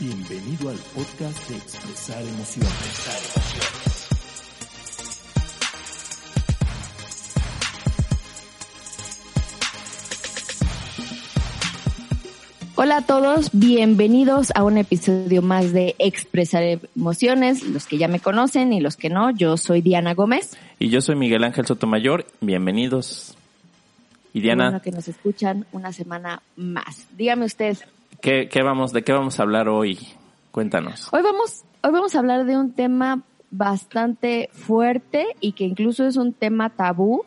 Bienvenido al podcast de Expresar Emociones. Hola a todos, bienvenidos a un episodio más de Expresar Emociones, los que ya me conocen y los que no, yo soy Diana Gómez. Y yo soy Miguel Ángel Sotomayor, bienvenidos. Y Diana, bueno que nos escuchan una semana más. Dígame usted. ¿Qué, qué vamos, ¿de qué vamos a hablar hoy? Cuéntanos. Hoy vamos, hoy vamos a hablar de un tema bastante fuerte y que incluso es un tema tabú.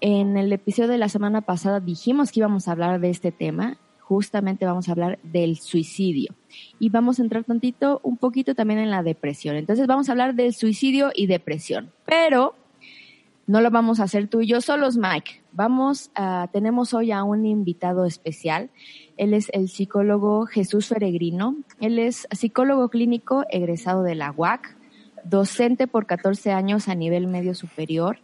En el episodio de la semana pasada dijimos que íbamos a hablar de este tema. Justamente vamos a hablar del suicidio. Y vamos a entrar tantito, un poquito también en la depresión. Entonces vamos a hablar del suicidio y depresión. Pero no lo vamos a hacer tú y yo solos, Mike. Vamos a, tenemos hoy a un invitado especial. Él es el psicólogo Jesús Feregrino. Él es psicólogo clínico egresado de la UAC, docente por 14 años a nivel medio superior.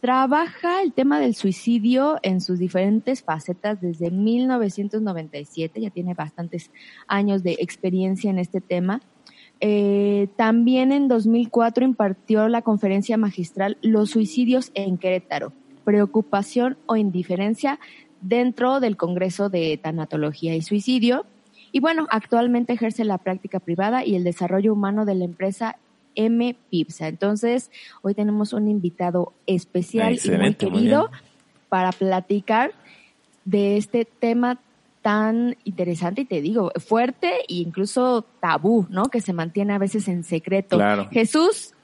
Trabaja el tema del suicidio en sus diferentes facetas desde 1997, ya tiene bastantes años de experiencia en este tema. Eh, también en 2004 impartió la conferencia magistral Los suicidios en Querétaro, preocupación o indiferencia dentro del Congreso de Tanatología y Suicidio. Y bueno, actualmente ejerce la práctica privada y el desarrollo humano de la empresa M. Pipsa. Entonces, hoy tenemos un invitado especial Excelente, y muy querido para platicar de este tema tan interesante y te digo, fuerte e incluso tabú, ¿no? Que se mantiene a veces en secreto. Claro. Jesús,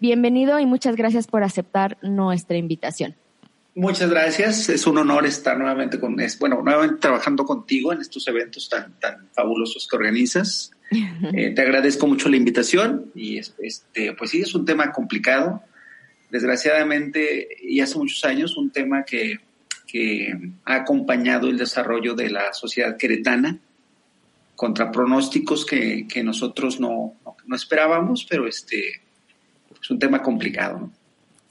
bienvenido y muchas gracias por aceptar nuestra invitación. Muchas gracias. Es un honor estar nuevamente con, es, bueno, nuevamente trabajando contigo en estos eventos tan, tan fabulosos que organizas. Eh, te agradezco mucho la invitación y es- este, pues sí, es un tema complicado. Desgraciadamente, y hace muchos años, un tema que, que ha acompañado el desarrollo de la sociedad queretana contra pronósticos que, que nosotros no, no, no esperábamos, pero este, es un tema complicado. ¿no?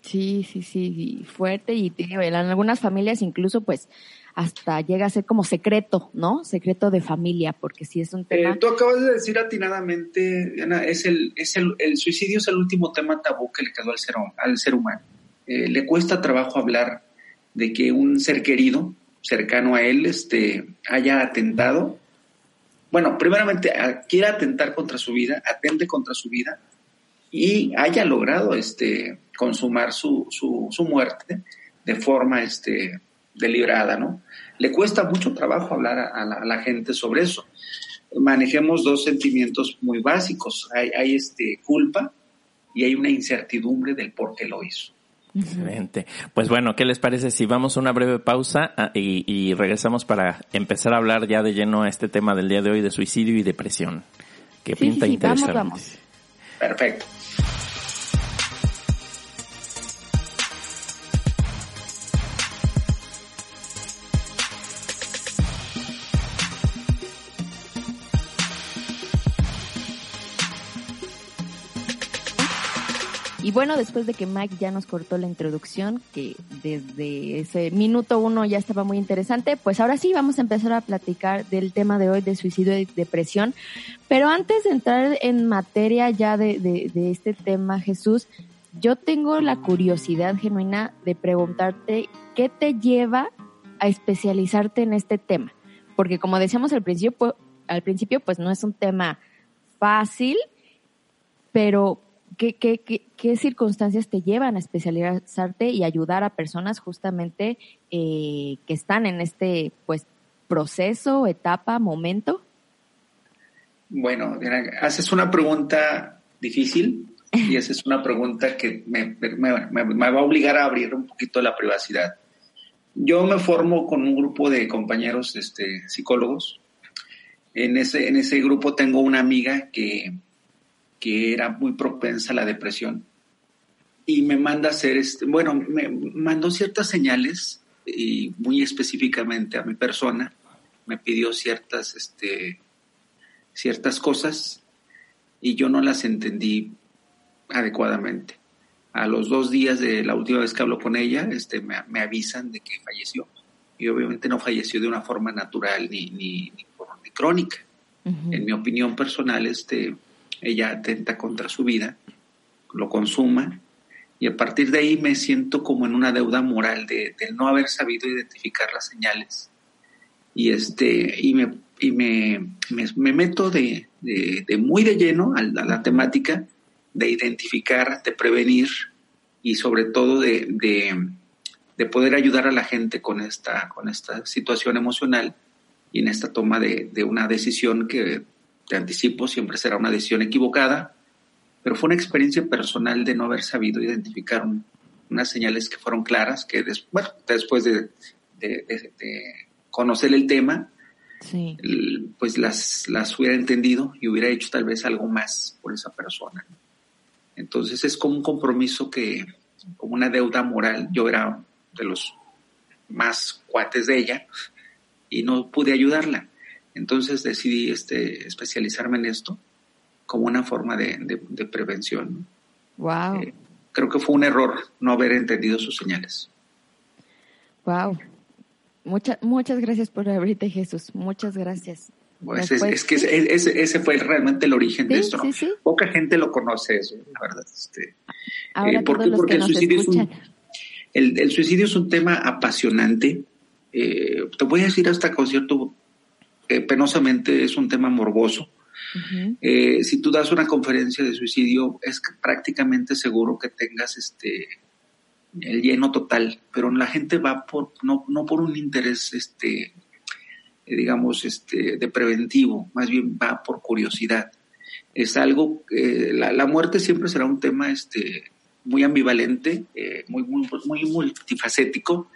Sí, sí, sí, y fuerte y te digo, en algunas familias incluso pues hasta llega a ser como secreto, ¿no? Secreto de familia, porque sí es un tema. Eh, tú acabas de decir atinadamente, Diana, es el, es el, el suicidio es el último tema tabú que le quedó al ser, al ser humano. Eh, le cuesta trabajo hablar de que un ser querido, cercano a él, este, haya atentado. Bueno, primeramente, quiera atentar contra su vida, atente contra su vida y haya logrado este, consumar su, su, su muerte de forma este, deliberada, ¿no? Le cuesta mucho trabajo hablar a, a la, a la gente sobre eso. Manejemos dos sentimientos muy básicos. Hay, hay este, culpa y hay una incertidumbre del por qué lo hizo. Excelente. Pues bueno, ¿qué les parece si vamos a una breve pausa ah, y, y regresamos para empezar a hablar ya de lleno a este tema del día de hoy de suicidio y depresión? Que Sí, pinta sí, sí, vamos, interesante. vamos. Perfecto. Y bueno, después de que Mike ya nos cortó la introducción, que desde ese minuto uno ya estaba muy interesante, pues ahora sí vamos a empezar a platicar del tema de hoy de suicidio y depresión. Pero antes de entrar en materia ya de, de, de este tema, Jesús, yo tengo la curiosidad genuina de preguntarte qué te lleva a especializarte en este tema. Porque como decíamos al principio, pues, al principio, pues no es un tema fácil, pero ¿qué, qué, qué, qué circunstancias te llevan a especializarte y ayudar a personas justamente eh, que están en este pues proceso, etapa, momento? Bueno, haces una pregunta difícil y esa es una pregunta que me, me- me- me va a obligar a abrir un poquito la privacidad. Yo me formo con un grupo de compañeros este, psicólogos. En ese, en ese grupo tengo una amiga que, que era muy propensa a la depresión y me manda a hacer, este, bueno, me mandó ciertas señales y muy específicamente a mi persona, me pidió ciertas, este, ciertas cosas y yo no las entendí adecuadamente. A los dos días de la última vez que hablo con ella, este, me, me avisan de que falleció. Y obviamente no falleció de una forma natural ni, ni, ni, por- ni crónica. En mi opinión personal, este, ella atenta contra su vida, lo consuma, y a partir de ahí me siento como en una deuda moral de, no haber sabido identificar las señales. Y, este, y, me, y me, me, meto de, de, muy de lleno a la, temática de identificar, de prevenir y sobre todo de, de, poder ayudar a la gente con esta, con esta situación emocional y en esta toma de, de una decisión que, te anticipo, siempre será una decisión equivocada, pero fue una experiencia personal de no haber sabido identificar unas señales que fueron claras, que bueno, después de, conocer el tema, pues las, las hubiera entendido y hubiera hecho tal vez algo más por esa persona. Entonces es como un compromiso que, como una deuda moral, yo era de los más cuates de ella y no pude ayudarla. Entonces decidí este, especializarme en esto como una forma de, prevención. Wow. Eh, creo que fue un error no haber entendido sus señales. Wow. Muchas, muchas gracias por abrirte, Jesús. Muchas gracias. Pues es, que ese, fue realmente el origen de esto. Poca gente lo conoce eso, la verdad. Este, Ahora eh, porque, el suicidio es un, el, suicidio es un tema apasionante. Eh, te voy a decir hasta con cierto, penosamente es un tema morboso. Eh, si tú das una conferencia de suicidio, es prácticamente seguro que tengas este el lleno total, pero la gente va por no, no por un interés este eh, digamos este de preventivo, más bien va por curiosidad. Es algo que la, muerte siempre será un tema este muy ambivalente, eh, muy, muy, muy multifacético,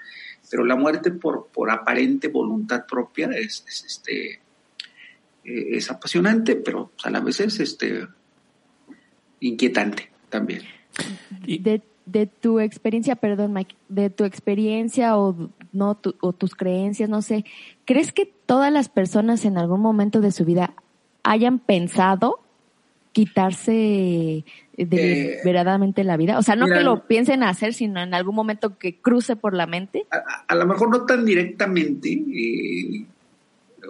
pero la muerte por, por aparente voluntad propia es, es este eh, es apasionante, pero a la vez es este inquietante también. De, de tu experiencia, perdón Mike, de tu experiencia o, no, o tus creencias, no sé, ¿crees que todas las personas en algún momento de su vida hayan pensado quitarse deliberadamente eh, la vida? O sea, no que lo piensen hacer, sino en algún momento que cruce por la mente. A, lo mejor no tan directamente, eh,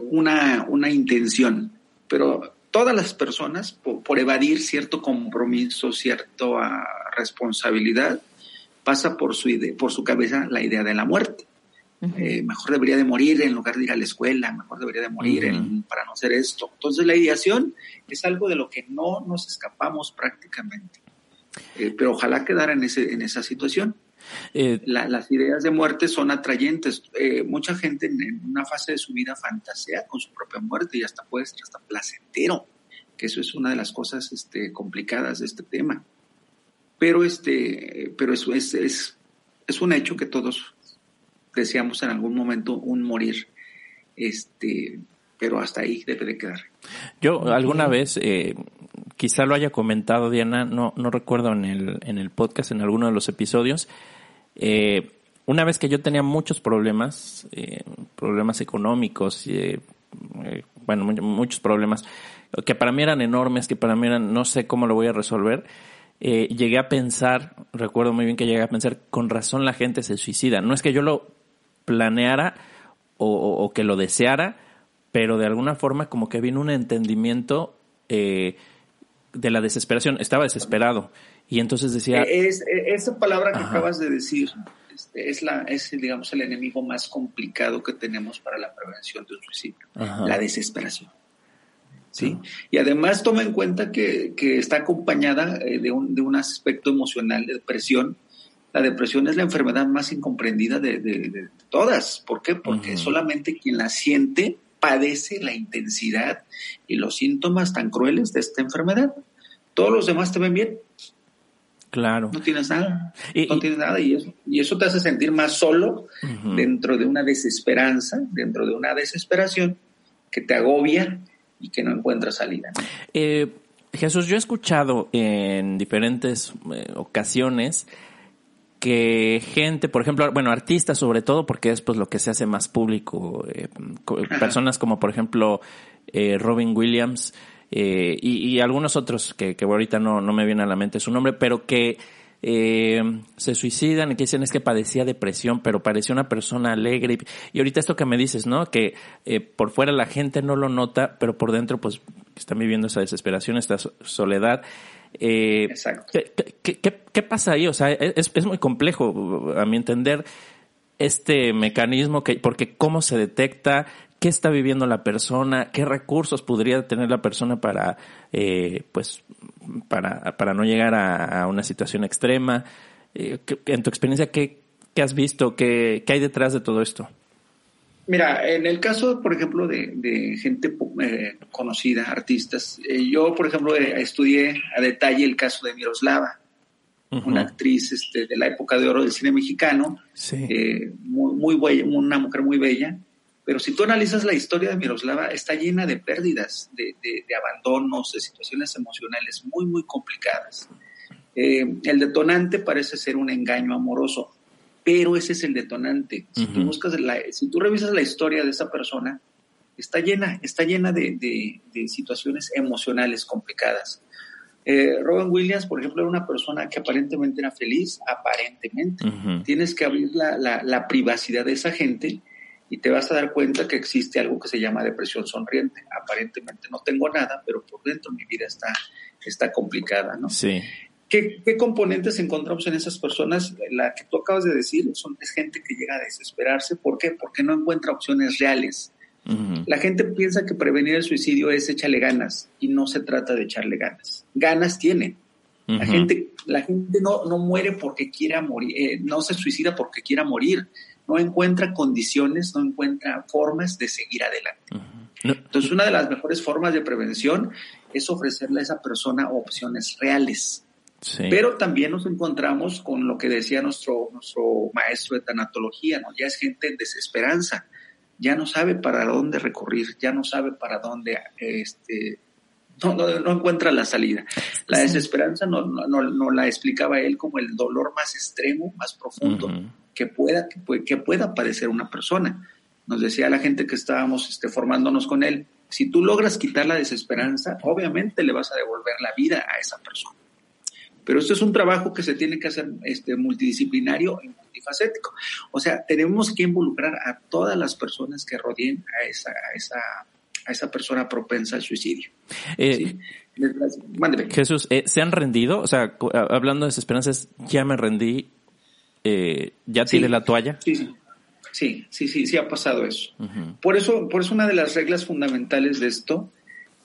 una, una intención, pero todas las personas, por, evadir cierto compromiso, cierta responsabilidad, pasa por su, por su cabeza la idea de la muerte. Eh, mejor debería de morir en lugar de ir a la escuela, mejor debería de morir para no hacer esto. Entonces la ideación es algo de lo que no nos escapamos prácticamente. Eh, pero ojalá quedara en, ese, en esa situación. Eh, las ideas de muerte son atrayentes. Eh, mucha gente en, una fase de su vida fantasea con su propia muerte y hasta puede ser hasta placentero, que eso es una de las cosas este, complicadas de este tema. Pero, este, pero eso es, es, es un hecho que todos deseamos en algún momento un morir. Este, pero hasta ahí debe de quedar. Yo alguna vez, eh, quizá lo haya comentado Diana, no, no recuerdo en el, en el podcast, en alguno de los episodios, eh, una vez que yo tenía muchos problemas, eh, problemas económicos, eh, bueno, muchos problemas, que para mí eran enormes, que para mí eran, no sé cómo lo voy a resolver, llegué a pensar, recuerdo muy bien que llegué a pensar, con razón la gente se suicida. No es que yo lo planeara o, o que lo deseara, pero de alguna forma como que vino un entendimiento eh, de la desesperación. Estaba desesperado y entonces decía... Es, esa palabra que acabas de decir este, es, la, es, digamos, el enemigo más complicado que tenemos para la prevención de un suicidio, la desesperación. ¿sí? Y además toma en cuenta que, que está acompañada eh, de, un, de un aspecto emocional de depresión. La depresión es la enfermedad más incomprendida de, de, todas. ¿Por qué? Porque solamente quien la siente padece la intensidad y los síntomas tan crueles de esta enfermedad. Todos los demás te ven bien, Claro. No tienes nada. Y, no tienes nada y eso, y eso te hace sentir más solo dentro de una desesperanza, dentro de una desesperación que te agobia y que no encuentras salida. Eh, Jesús, yo he escuchado en diferentes eh, ocasiones que gente, por ejemplo, bueno, artistas sobre todo, porque es pues lo que se hace más público, eh, personas como por ejemplo Robin Williams, eh, y, algunos otros que, que ahorita no, no me viene a la mente su nombre, pero que eh, se suicidan y que dicen es que padecía depresión, pero parecía una persona alegre. Y, ahorita esto que me dices, ¿no? Que eh, por fuera la gente no lo nota, pero por dentro pues están viviendo esa desesperación, esta soledad. Eh, Exacto. ¿qué, qué, pasa ahí? O sea, es, es muy complejo, a mi entender, este mecanismo, que, porque cómo se detecta, qué está viviendo la persona, qué recursos podría tener la persona para, eh, pues, para, para no llegar a, una situación extrema. Eh, en tu experiencia, ¿qué, qué has visto? ¿Qué, ¿Qué, hay detrás de todo esto? Mira, en el caso, por ejemplo, de, de gente eh, conocida, artistas, yo, por ejemplo, estudié a detalle el caso de Miroslava, una actriz este, de la época de oro del cine mexicano, muy, muy, una mujer muy bella, pero si tú analizas la historia de Miroslava, está llena de pérdidas, de, abandonos, de situaciones emocionales muy, muy complicadas. Eh, el detonante parece ser un engaño amoroso, pero ese es el detonante. Si tú buscas, si tú revisas la historia de esa persona, está llena, está llena de, situaciones emocionales complicadas. Eh, Robin Williams, por ejemplo, era una persona que aparentemente era feliz, aparentemente. Tienes que abrir la, la, privacidad de esa gente y te vas a dar cuenta que existe algo que se llama depresión sonriente. Aparentemente no tengo nada, pero por dentro mi vida está, está complicada, ¿no? Sí. ¿Qué, ¿Qué, componentes encontramos en esas personas? La que tú acabas de decir son, es gente que llega a desesperarse. ¿Por qué? Porque no encuentra opciones reales. La gente piensa que prevenir el suicidio es echarle ganas y no se trata de echarle ganas. Ganas tiene. La gente, la gente no, no muere porque quiera morir, eh, no se suicida porque quiera morir no encuentra condiciones, no encuentra formas de seguir adelante. Entonces, una de las mejores formas de prevención es ofrecerle a esa persona opciones reales. Pero también nos encontramos con lo que decía nuestro, nuestro maestro de tanatología, ¿no? Ya es gente en desesperanza, ya no sabe para dónde recurrir, ya no sabe para dónde, este, no, no, encuentra la salida. La desesperanza no, no, la explicaba él como el dolor más extremo, más profundo que pueda, que, pueda padecer una persona. Nos decía la gente que estábamos este, formándonos con él, si tú logras quitar la desesperanza, obviamente le vas a devolver la vida a esa persona. Pero esto es un trabajo que se tiene que hacer este, multidisciplinario y multifacético. O sea, tenemos que involucrar a todas las personas que rodeen a esa, a esa, a esa persona propensa al suicidio. Eh, Jesús, eh, ¿se han rendido? O sea, hablando de desesperanzas, ya me rendí, eh, ya tiene la toalla. Sí, sí, sí, sí, sí, ha pasado eso. Por eso, por eso una de las reglas fundamentales de esto,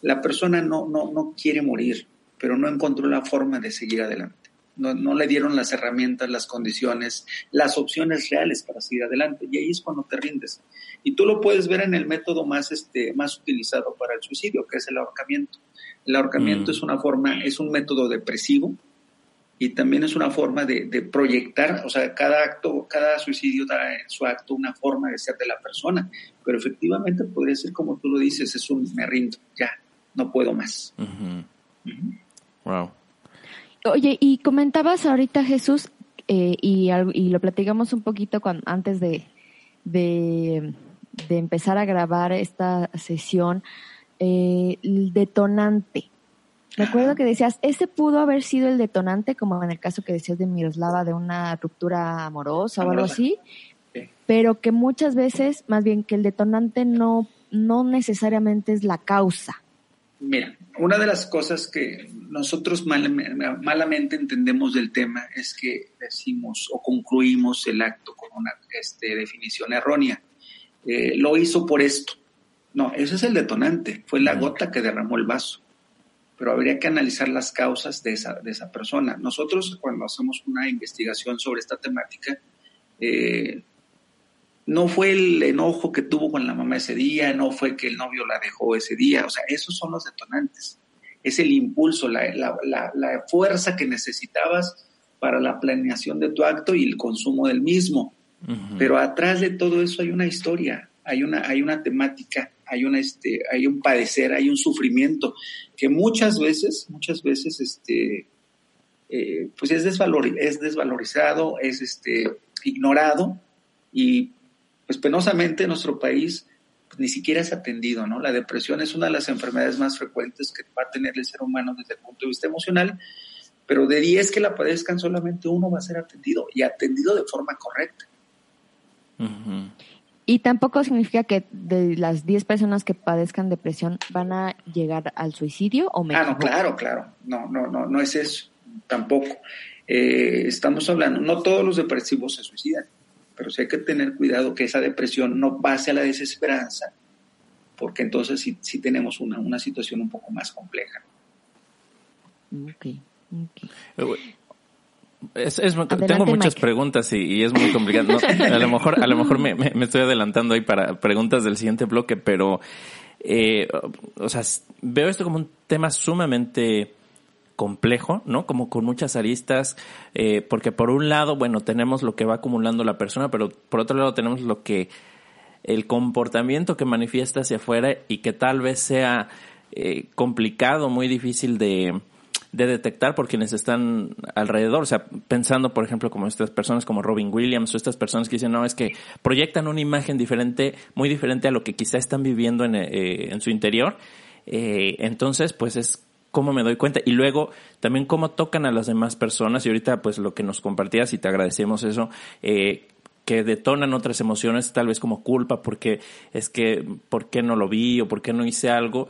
la persona no, no, no quiere morir, pero no encontró la forma de seguir adelante. No, no, le dieron las herramientas, las condiciones, las opciones reales para seguir adelante. Y ahí es cuando te rindes. Y tú lo puedes ver en el método más, este, más utilizado para el suicidio, que es el ahorcamiento. El ahorcamiento mm. es una forma, es un método depresivo y también es una forma de, proyectar, o sea, cada acto, cada suicidio da en su acto una forma de ser de la persona, pero efectivamente podría ser como tú lo dices, es un me rindo, ya, no puedo más. Wow. Oye, y comentabas ahorita Jesús, eh, y, y, lo platicamos un poquito antes de, de, empezar a grabar esta sesión, eh, el detonante. Recuerdo que decías, ese pudo haber sido el detonante, como en el caso que decías de Miroslava, de una ruptura amorosa o algo así, pero que muchas veces, más bien que el detonante no, no necesariamente es la causa. Mira, una de las cosas que nosotros malamente entendemos del tema es que decimos o concluimos el acto con una este, definición errónea. Eh, lo hizo por esto. No, ese es el detonante, fue la gota que derramó el vaso pero habría que analizar las causas de esa, de esa persona. Nosotros cuando hacemos una investigación sobre esta temática, eh, no fue el enojo que tuvo con la mamá ese día, no fue que el novio la dejó ese día, o sea, esos son los detonantes. Es el impulso, la, fuerza que necesitabas para la planeación de tu acto y el consumo del mismo. Pero atrás de todo eso hay una historia, hay una, hay una temática hay, una, este, hay un padecer, hay un sufrimiento que muchas veces, muchas veces, este, eh, pues es, es desvalorizado, es este, ignorado y pues penosamente en nuestro país pues, ni siquiera es atendido, ¿no? La depresión es una de las enfermedades más frecuentes que va a tener el ser humano desde el punto de vista emocional, pero de 10 que la padezcan, solamente uno va a ser atendido y atendido de forma correcta. Y tampoco significa que de las 10 personas que padezcan depresión van a llegar al suicidio o Ah, no, claro, claro. No, no, no, no es eso. Tampoco. Eh, estamos hablando, no todos los depresivos se suicidan, pero sí hay que tener cuidado que esa depresión no pase a la desesperanza, porque entonces sí, sí tenemos una, una situación un poco más compleja. Ok, ok. Eh, es, es, tengo muchas preguntas y, es muy complicado. a lo mejor, a lo mejor me, me, estoy adelantando ahí para preguntas del siguiente bloque, pero, eh, o sea, veo esto como un tema sumamente complejo, ¿no? Como con muchas aristas, eh, porque por un lado, bueno, tenemos lo que va acumulando la persona, pero por otro lado tenemos lo que, el comportamiento que manifiesta hacia afuera y que tal vez sea eh, complicado, muy difícil de, de detectar por quienes están alrededor. O sea, pensando, por ejemplo, como estas personas como Robin Williams o estas personas que dicen, no, es que proyectan una imagen diferente, muy diferente a lo que quizá están viviendo en, eh, en su interior. Eh, entonces, pues es cómo me doy cuenta. Y luego también cómo tocan a las demás personas. Y ahorita pues lo que nos compartías y te agradecemos eso eh, que detonan otras emociones tal vez como culpa porque es que por qué no lo vi o por qué no hice algo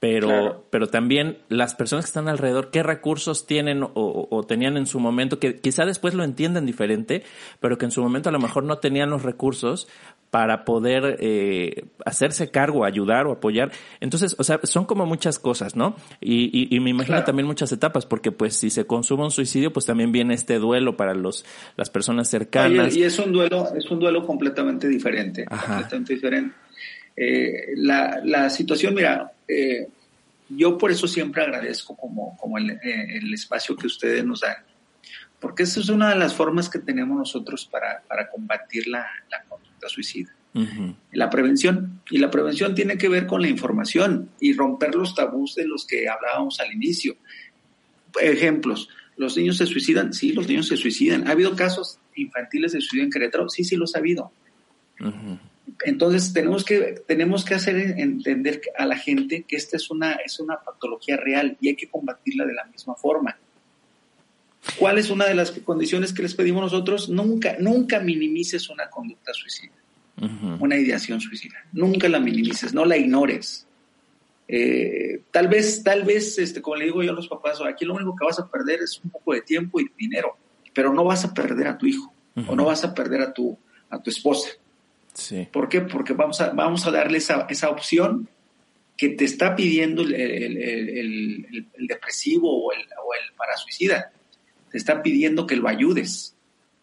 pero, pero también las personas que están alrededor, qué recursos tienen o, tenían en su momento, que quizá después lo entienden diferente, pero que en su momento a lo mejor no tenían los recursos para poder eh, hacerse cargo, ayudar o apoyar. Entonces, o sea, son como muchas cosas, ¿no? Y, y, me imagino también muchas etapas, porque pues si se consume un suicidio, pues también viene este duelo para los las personas cercanas. y es un duelo, es un duelo completamente diferente, completamente diferente. Eh, la, la situación, mira, eh, yo por eso siempre agradezco como, como el, eh, el, espacio que ustedes nos dan, porque esa es una de las formas que tenemos nosotros para, para combatir la, la, conducta suicida. La prevención. Y la prevención tiene que ver con la información y romper los tabús de los que hablábamos al inicio. Ejemplos, ¿los niños se suicidan? Sí, los niños se suicidan. ¿Ha habido casos infantiles de suicidio en Querétaro? Sí, sí los ha habido. Entonces tenemos que, tenemos que hacer entender a la gente que esta es una, es una patología real y hay que combatirla de la misma forma. ¿Cuál es una de las condiciones que les pedimos nosotros? Nunca, nunca minimices una conducta suicida, una ideación suicida. Nunca la minimices, no la ignores. Eh, tal vez, tal vez, este, como le digo yo a los papás, aquí lo único que vas a perder es un poco de tiempo y dinero, pero no vas a perder a tu hijo o no vas a perder a tu, a tu esposa. ¿Por qué? Porque vamos a, vamos a darle esa, esa opción que te está pidiendo el, el, el, depresivo o el, o el parasuicida. Te está pidiendo que lo ayudes.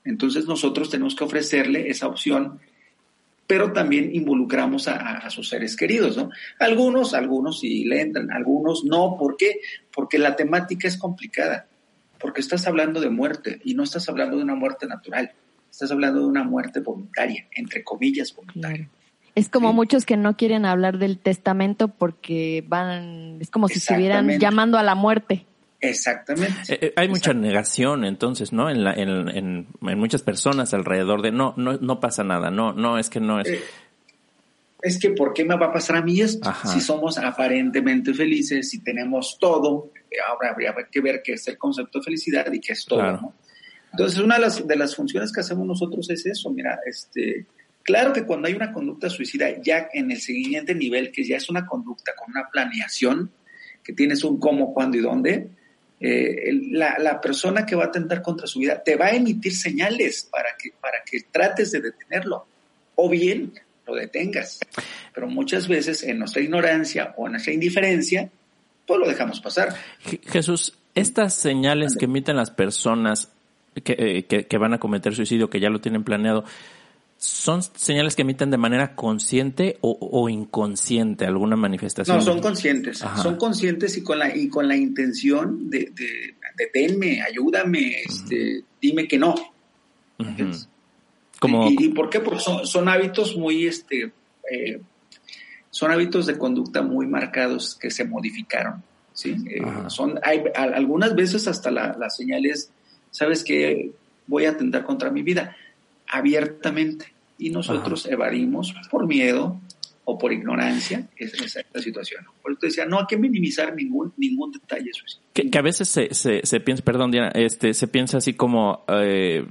Entonces nosotros tenemos que ofrecerle esa opción, pero también involucramos a, a, sus seres queridos, ¿no? Algunos, algunos sí le entran, algunos no. ¿Por qué? Porque la temática es complicada, porque estás hablando de muerte y no estás hablando de una muerte natural. Estás hablando de una muerte voluntaria, entre comillas voluntaria. Es como muchos que no quieren hablar del testamento porque van, es como si estuvieran llamando a la muerte. Exactamente. Eh, eh, hay mucha negación entonces, ¿no? En, la, en, en, en, muchas personas alrededor de no, no, no pasa nada, no, no, es que no es. Eh, es que ¿por qué me va a pasar a mí esto? Si somos aparentemente felices, si tenemos todo, ahora habría que ver qué es el concepto de felicidad y qué es todo, ¿no? Entonces, una de las, de las funciones que hacemos nosotros es eso, mira, este, claro que cuando hay una conducta suicida, ya en el siguiente nivel, que ya es una conducta con una planeación, que tienes un cómo, cuándo y dónde, eh, la, la, persona que va a atentar contra su vida te va a emitir señales para que, para que trates de detenerlo, o bien lo detengas. Pero muchas veces en nuestra ignorancia o en nuestra indiferencia, pues lo dejamos pasar. Jesús, estas señales que emiten las personas eh, que, que, van a cometer suicidio, que ya lo tienen planeado, ¿son señales que emiten de manera consciente o, o inconsciente alguna manifestación? No, son conscientes. Son conscientes y con la, y con la intención de, de deténme, ayúdame, este, dime que no. Como... ¿Y, por qué? Porque son, son hábitos muy, este, eh, son hábitos de conducta muy marcados que se modificaron. ¿sí? Eh, son, hay, algunas veces hasta la, las señales sabes que voy a atentar contra mi vida abiertamente y nosotros evadimos por miedo, o por ignorancia esa, esa situación. Por eso decía, no hay que minimizar ningún ningún detalle. Que, que a veces se, se, se, piensa, perdón Diana, este, se piensa así como, eh,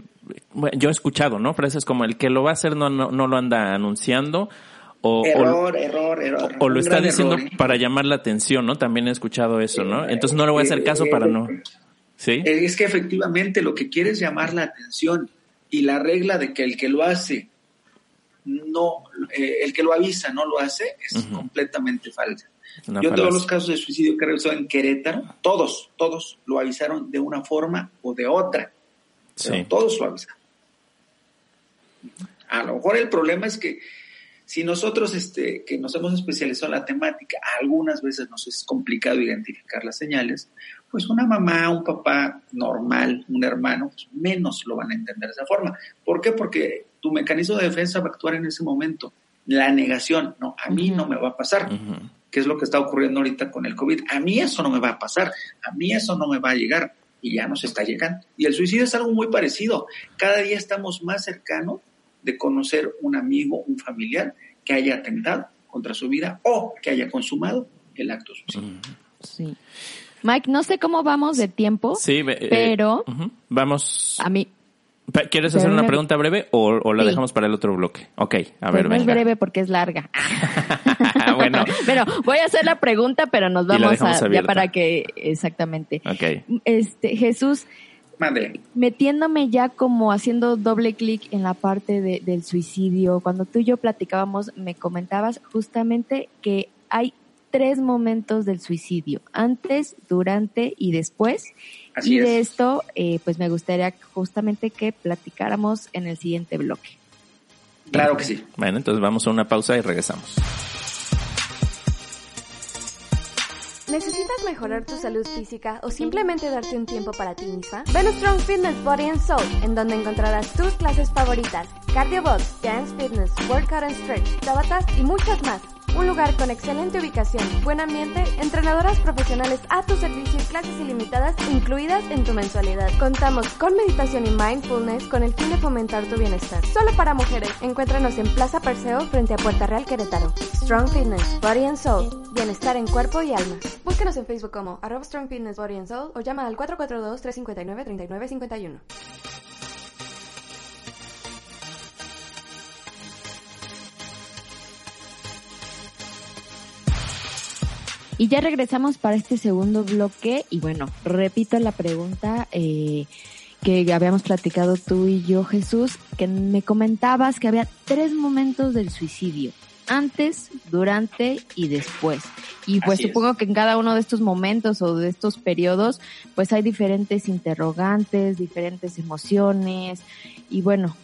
yo he escuchado, ¿no? Frases como el que lo va a hacer no, no, no lo anda anunciando. O, error, o, error, error. O lo está diciendo error, ¿eh? para llamar la atención, ¿no? También he escuchado eso, ¿no? Entonces no le voy a hacer caso eh, para no. ¿Sí? Es que efectivamente lo que quiere es llamar la atención y la regla de que el que lo hace no, eh, el que lo avisa no lo hace es uh -huh. completamente falsa. Una Yo todos los casos de suicidio que he revisado en Querétaro, todos, todos lo avisaron de una forma o de otra. Pero todos lo avisaron. A lo mejor el problema es que si nosotros este, que nos hemos especializado en la temática, algunas veces nos es complicado identificar las señales, pues una mamá, un papá normal, un hermano, pues menos lo van a entender de esa forma. ¿Por qué? Porque tu mecanismo de defensa va a actuar en ese momento. La negación, no, a mí no me va a pasar. Uh -huh. ¿Qué es lo que está ocurriendo ahorita con el COVID? A mí eso no me va a pasar, a mí eso no me va a llegar y ya nos está llegando. Y el suicidio es algo muy parecido. Cada día estamos más cercanos de conocer un amigo, un familiar que haya atentado contra su vida o que haya consumado el acto suicidio. -huh. Sí. Mike, no sé cómo vamos de tiempo, sí, eh, pero uh -huh. vamos. A mí. ¿Quieres hacer una pregunta breve o, o la sí. dejamos para el otro bloque? Ok, a ver, pues no venga. es breve porque es larga. bueno. pero voy a hacer la pregunta, pero nos vamos a, ya para que, exactamente. Ok. Este, Jesús, Madre. metiéndome ya como haciendo doble clic en la parte de, del suicidio, cuando tú y yo platicábamos, me comentabas justamente que hay tres momentos del suicidio, antes, durante y después. Así y de es. esto, eh, pues me gustaría justamente que platicáramos en el siguiente bloque. Claro que sí. Bueno, entonces vamos a una pausa y regresamos. ¿Necesitas mejorar tu salud física o simplemente darte un tiempo para ti misma? Ven a Strong Fitness Body and Soul, en donde encontrarás tus clases favoritas, cardio box, dance fitness, workout and stretch, tabatas y muchas más. Un lugar con excelente ubicación, buen ambiente, entrenadoras profesionales a tu servicio y clases ilimitadas incluidas en tu mensualidad. Contamos con meditación y mindfulness con el fin de fomentar tu bienestar. Solo para mujeres. Encuéntranos en Plaza Perseo frente a Puerta Real Querétaro. Strong Fitness, Body and Soul. Bienestar en cuerpo y alma. Búscanos en Facebook como arroba Strong Fitness Body and Soul o llama al 442-359-3951. Y ya regresamos para este segundo bloque y bueno, repito la pregunta eh, que habíamos platicado tú y yo, Jesús, que me comentabas que había tres momentos del suicidio, antes, durante y después. Y pues Así supongo es. que en cada uno de estos momentos o de estos periodos, pues hay diferentes interrogantes, diferentes emociones y bueno,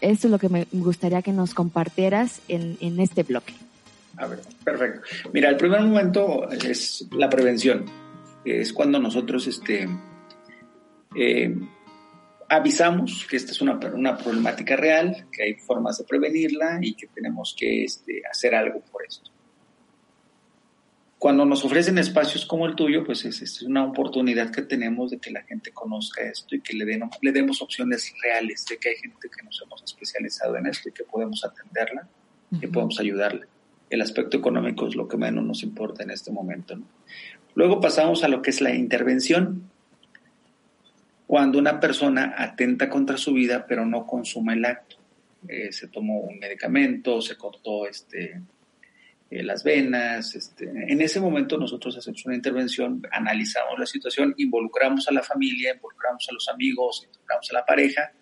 esto es lo que me gustaría que nos compartieras en, en este bloque. A ver, perfecto. Mira, el primer momento es la prevención. Es cuando nosotros este, eh, avisamos que esta es una, una, problemática real, que hay formas de prevenirla y que tenemos que este, hacer algo por esto. Cuando nos ofrecen espacios como el tuyo, pues es, es, una oportunidad que tenemos de que la gente conozca esto y que le, den, le demos opciones reales de que hay gente que nos hemos especializado en esto y que podemos atenderla y uh -huh. podemos ayudarla el aspecto económico es lo que menos nos importa en este momento. Luego pasamos a lo que es la intervención. Cuando una persona atenta contra su vida, pero no consume el acto. Eh, se tomó un medicamento, se cortó este, eh, las venas. Este, en ese momento nosotros hacemos una intervención, analizamos la situación, involucramos a la familia, involucramos a los amigos, involucramos a la pareja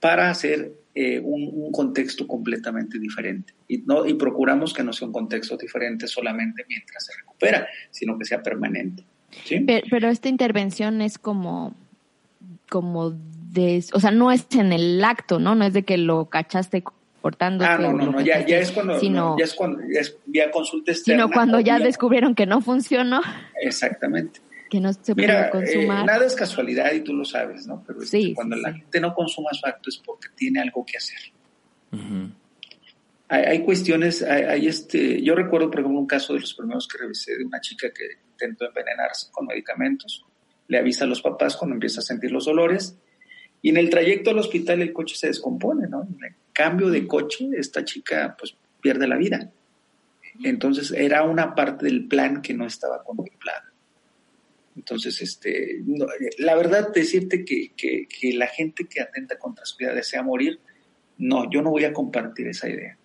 para hacer eh, un, un, contexto completamente diferente. Y, no, y procuramos que no sea un contexto diferente solamente mientras se recupera, sino que sea permanente. ¿sí? Pero, pero, esta intervención es como, como de, o sea, no es en el acto, ¿no? No es de que lo cachaste cortando. Ah, no, no, no, ya, ya, es cuando, sino, no, ya es cuando, ya es consulta externa. Sino cuando ya descubrieron que no funcionó. Exactamente que no se Mira, puede consumar. Eh, nada es casualidad y tú lo sabes, ¿no? Pero sí, este, cuando sí, la sí. gente no consuma su acto es porque tiene algo que hacer. Uh -huh. hay, hay, cuestiones, hay, hay, este, yo recuerdo, por ejemplo, un caso de los primeros que revisé de una chica que intentó envenenarse con medicamentos. Le avisa a los papás cuando empieza a sentir los dolores y en el trayecto al hospital el coche se descompone, ¿no? En el cambio de coche, esta chica pues pierde la vida. Entonces era una parte del plan que no estaba contemplada. Entonces, este, la verdad, decirte que, que, la gente que atenta contra su vida desea morir, no, yo no voy a compartir esa idea.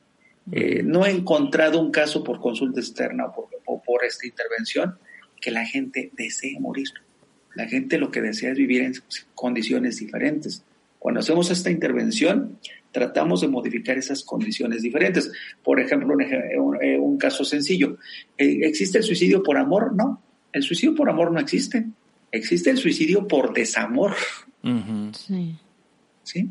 Eh, no he encontrado un caso por consulta externa o por, o por, esta intervención que la gente desee morir. La gente lo que desea es vivir en condiciones diferentes. Cuando hacemos esta intervención, tratamos de modificar esas condiciones diferentes. Por ejemplo, un, un caso sencillo. Eh, ¿Existe el suicidio por amor? No. El suicidio por amor no existe. Existe el suicidio por desamor. Sí. ¿Sí?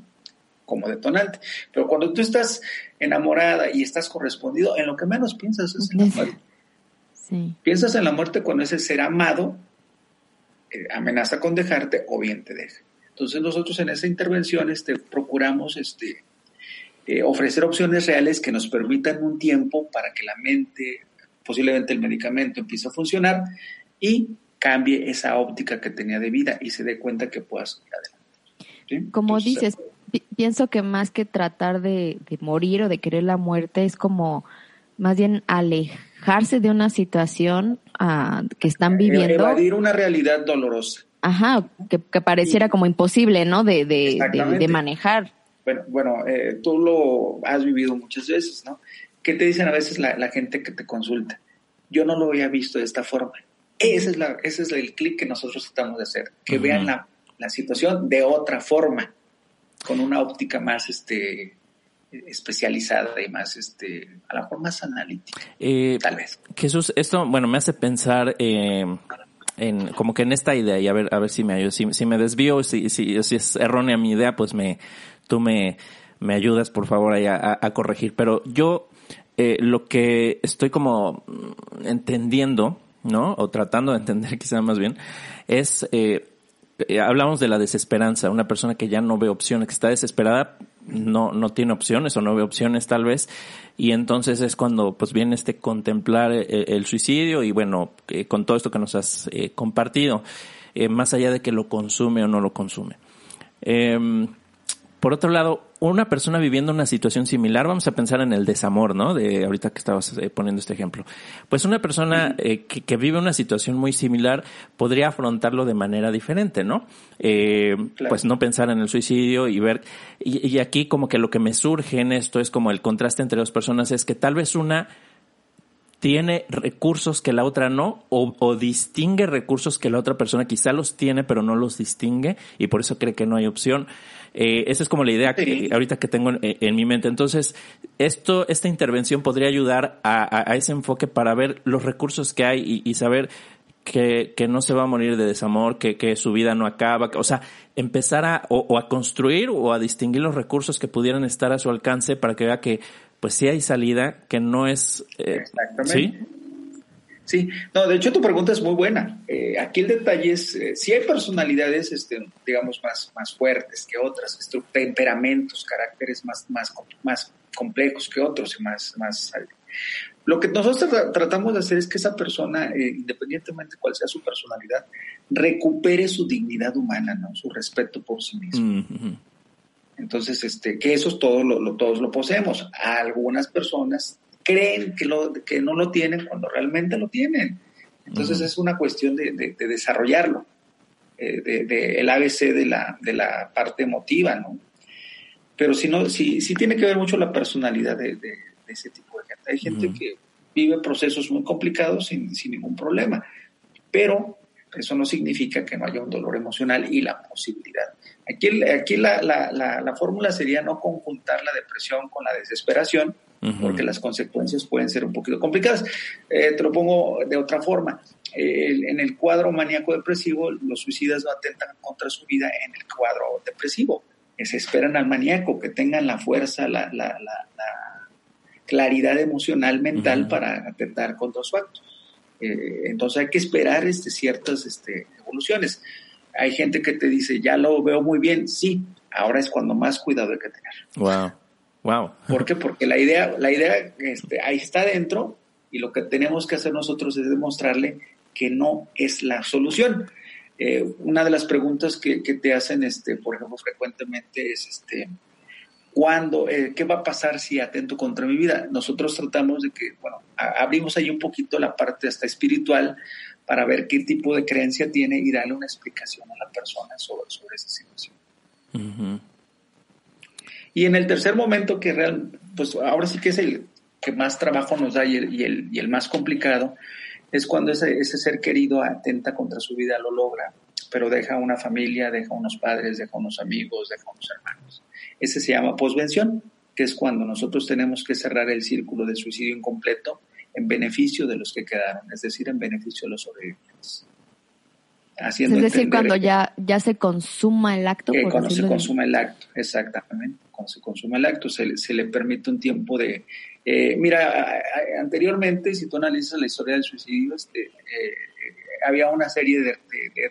Como detonante. Pero cuando tú estás enamorada y estás correspondido, en lo que menos piensas es en la muerte. Sí. Piensas en la muerte cuando ese ser amado eh, amenaza con dejarte o bien te deja. Entonces nosotros en esa intervención este, procuramos este, eh, ofrecer opciones reales que nos permitan un tiempo para que la mente, posiblemente el medicamento empiece a funcionar y cambie esa óptica que tenía de vida y se dé cuenta que pueda seguir adelante. Como dices, pienso que más que tratar de, morir o de querer la muerte es como más bien alejarse de una situación ah, que están viviendo. Evadir una realidad dolorosa. Ajá, que, pareciera como imposible, ¿no? De, de, manejar. Bueno, bueno eh, tú lo has vivido muchas veces, ¿no? ¿Qué te dicen a veces la, la, gente que te consulta? Yo no lo había visto de esta forma. Ese es, la, ese es el clic que nosotros tratamos de hacer, que vean la, la, situación de otra forma, con una óptica más este, especializada y más, este, a lo mejor más analítica. Eh, tal vez. Jesús, esto, bueno, me hace pensar eh, en, como que en esta idea, y a ver, a ver si me si, si me desvío, si, si, si es errónea mi idea, pues me, tú me, me ayudas, por favor, ahí a, a corregir. Pero yo, eh, lo que estoy como entendiendo, ¿no? O tratando de entender quizá más bien, es, eh, eh, hablamos de la desesperanza, una persona que ya no ve opciones, que está desesperada, no, no tiene opciones o no ve opciones tal vez, y entonces es cuando pues viene este contemplar el, eh, el suicidio y bueno, con todo esto que nos has compartido, más allá de que lo consume o no lo consume. Por otro lado, una persona viviendo una situación similar, vamos a pensar en el desamor, ¿no? De ahorita que estabas eh, poniendo este ejemplo. Pues una persona eh, que, vive una situación muy similar podría afrontarlo de manera diferente, ¿no? Eh, Pues no pensar en el suicidio y ver, y, y aquí como que lo que me surge en esto es como el contraste entre dos personas es que tal vez una tiene recursos que la otra no, o, o, distingue recursos que la otra persona quizá los tiene, pero no los distingue, y por eso cree que no hay opción. Eh, esa es como la idea que ahorita que tengo en, mi mente. Entonces, esto, esta intervención podría ayudar a, a, ese enfoque para ver los recursos que hay y, saber que, que, no se va a morir de desamor, que, que su vida no acaba, o sea, empezar a, o, a construir o a distinguir los recursos que pudieran estar a su alcance para que vea que, pues sí hay salida, que no es... Eh, Exactamente. Sí, no, de hecho tu pregunta es muy buena. Eh, aquí el detalle es, eh, si hay personalidades, este, digamos, más, más fuertes que otras, temperamentos, caracteres más, más, más complejos que otros y más, más... Lo que nosotros tratamos de hacer es que esa persona, eh, independientemente de cuál sea su personalidad, recupere su dignidad humana, ¿no? Su respeto por sí mismo. Entonces, este, que eso todos lo, todos lo poseemos. algunas personas creen que, lo, que no lo tienen cuando realmente lo tienen. Entonces es una cuestión de, de, desarrollarlo, eh, de, el ABC de la, de la parte emotiva, ¿no? Pero si no, sí, sí tiene que ver mucho la personalidad de, ese tipo de gente. Hay gente que vive procesos muy complicados sin, sin ningún problema, pero eso no significa que no haya un dolor emocional y la posibilidad. Aquí, aquí la, la, la, la fórmula sería no conjuntar la depresión con la desesperación, porque las consecuencias pueden ser un poquito complicadas. Eh, te lo pongo de otra forma. en el cuadro maníaco depresivo, los suicidas no atentan contra su vida en el cuadro depresivo. Se esperan al maníaco que tengan la fuerza, la, la, la, claridad emocional, mental para atentar contra su acto. Eh, entonces hay que esperar este, ciertas este, evoluciones. Hay gente que te dice, ya lo veo muy bien, sí, ahora es cuando más cuidado hay que tener. Wow. Wow. ¿Por qué? Porque la idea, la idea este, ahí está dentro y lo que tenemos que hacer nosotros es demostrarle que no es la solución. Eh, una de las preguntas que, te hacen, este, por ejemplo, frecuentemente es, este, ¿Cuándo? Eh, ¿Qué va a pasar si atento contra mi vida? Nosotros tratamos de que, bueno, abrimos ahí un poquito la parte hasta espiritual para ver qué tipo de creencia tiene y darle una explicación a la persona sobre, sobre esa situación. Y en el tercer momento, que real, pues ahora sí que es el que más trabajo nos da y el, y el, más complicado, es cuando ese, ese, ser querido atenta contra su vida, lo logra, pero deja una familia, deja unos padres, deja unos amigos, deja unos hermanos. Ese se llama posvención, que es cuando nosotros tenemos que cerrar el círculo de suicidio incompleto en beneficio de los que quedaron, es decir, en beneficio de los sobrevivientes. Haciendo es decir, cuando ya, ya se consuma el acto. cuando se consuma el acto, exactamente. Cuando se consuma el acto, se, se le permite un tiempo de... Eh, mira, anteriormente, si tú analizas la historia del suicidio, este, eh, había una serie de,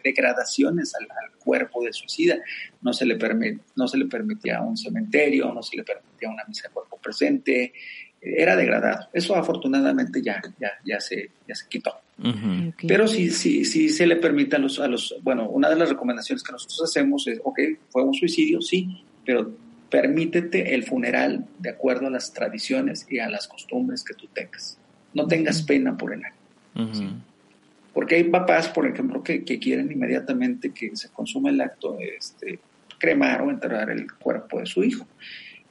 degradaciones al, cuerpo del suicida. No se, le no se le permitía un cementerio, no se le permitía una misa de cuerpo presente, era degradado. Eso afortunadamente ya, ya, ya, se, ya se quitó. Pero sí, sí, sí se le permite a los, a los, bueno, una de las recomendaciones que nosotros hacemos es, ok, fue un suicidio, sí, pero permítete el funeral de acuerdo a las tradiciones y a las costumbres que tú tengas. No tengas pena por el acto. Porque hay papás, por ejemplo, que, que, quieren inmediatamente que se consuma el acto, este, cremar o enterrar el cuerpo de su hijo.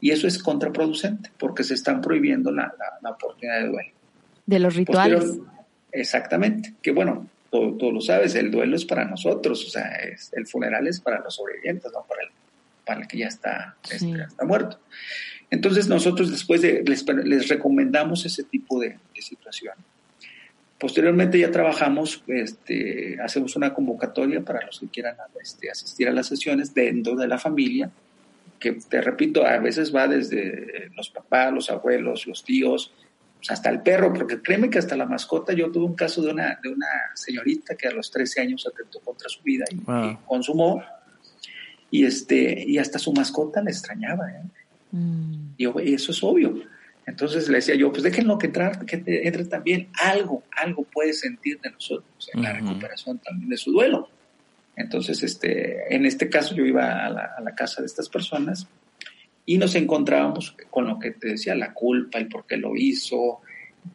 Y eso es contraproducente porque se están prohibiendo la, la, oportunidad de duelo. De los rituales. exactamente. Que bueno, tú, lo sabes, el duelo es para nosotros, o sea, es, el funeral es para los sobrevivientes, no para el, para el que ya está, este, está muerto. Entonces nosotros después de, les, les recomendamos ese tipo de, de, situación. Posteriormente ya trabajamos, este, hacemos una convocatoria para los que quieran este, asistir a las sesiones dentro de la familia que te repito, a veces va desde los papás, los abuelos, los tíos, pues, hasta el perro, porque créeme que hasta la mascota, yo tuve un caso de una, de una señorita que a los 13 años atentó contra su vida y, consumó, y, este, y hasta su mascota la extrañaba. ¿eh? Mm. Y eso es obvio. Entonces le decía yo, pues déjenlo que, entrar, que entre también. Algo, algo puede sentir de nosotros en la recuperación también de su duelo. Entonces, este, en este caso yo iba a la, casa de estas personas y nos encontrábamos con lo que te decía, la culpa, el por qué lo hizo,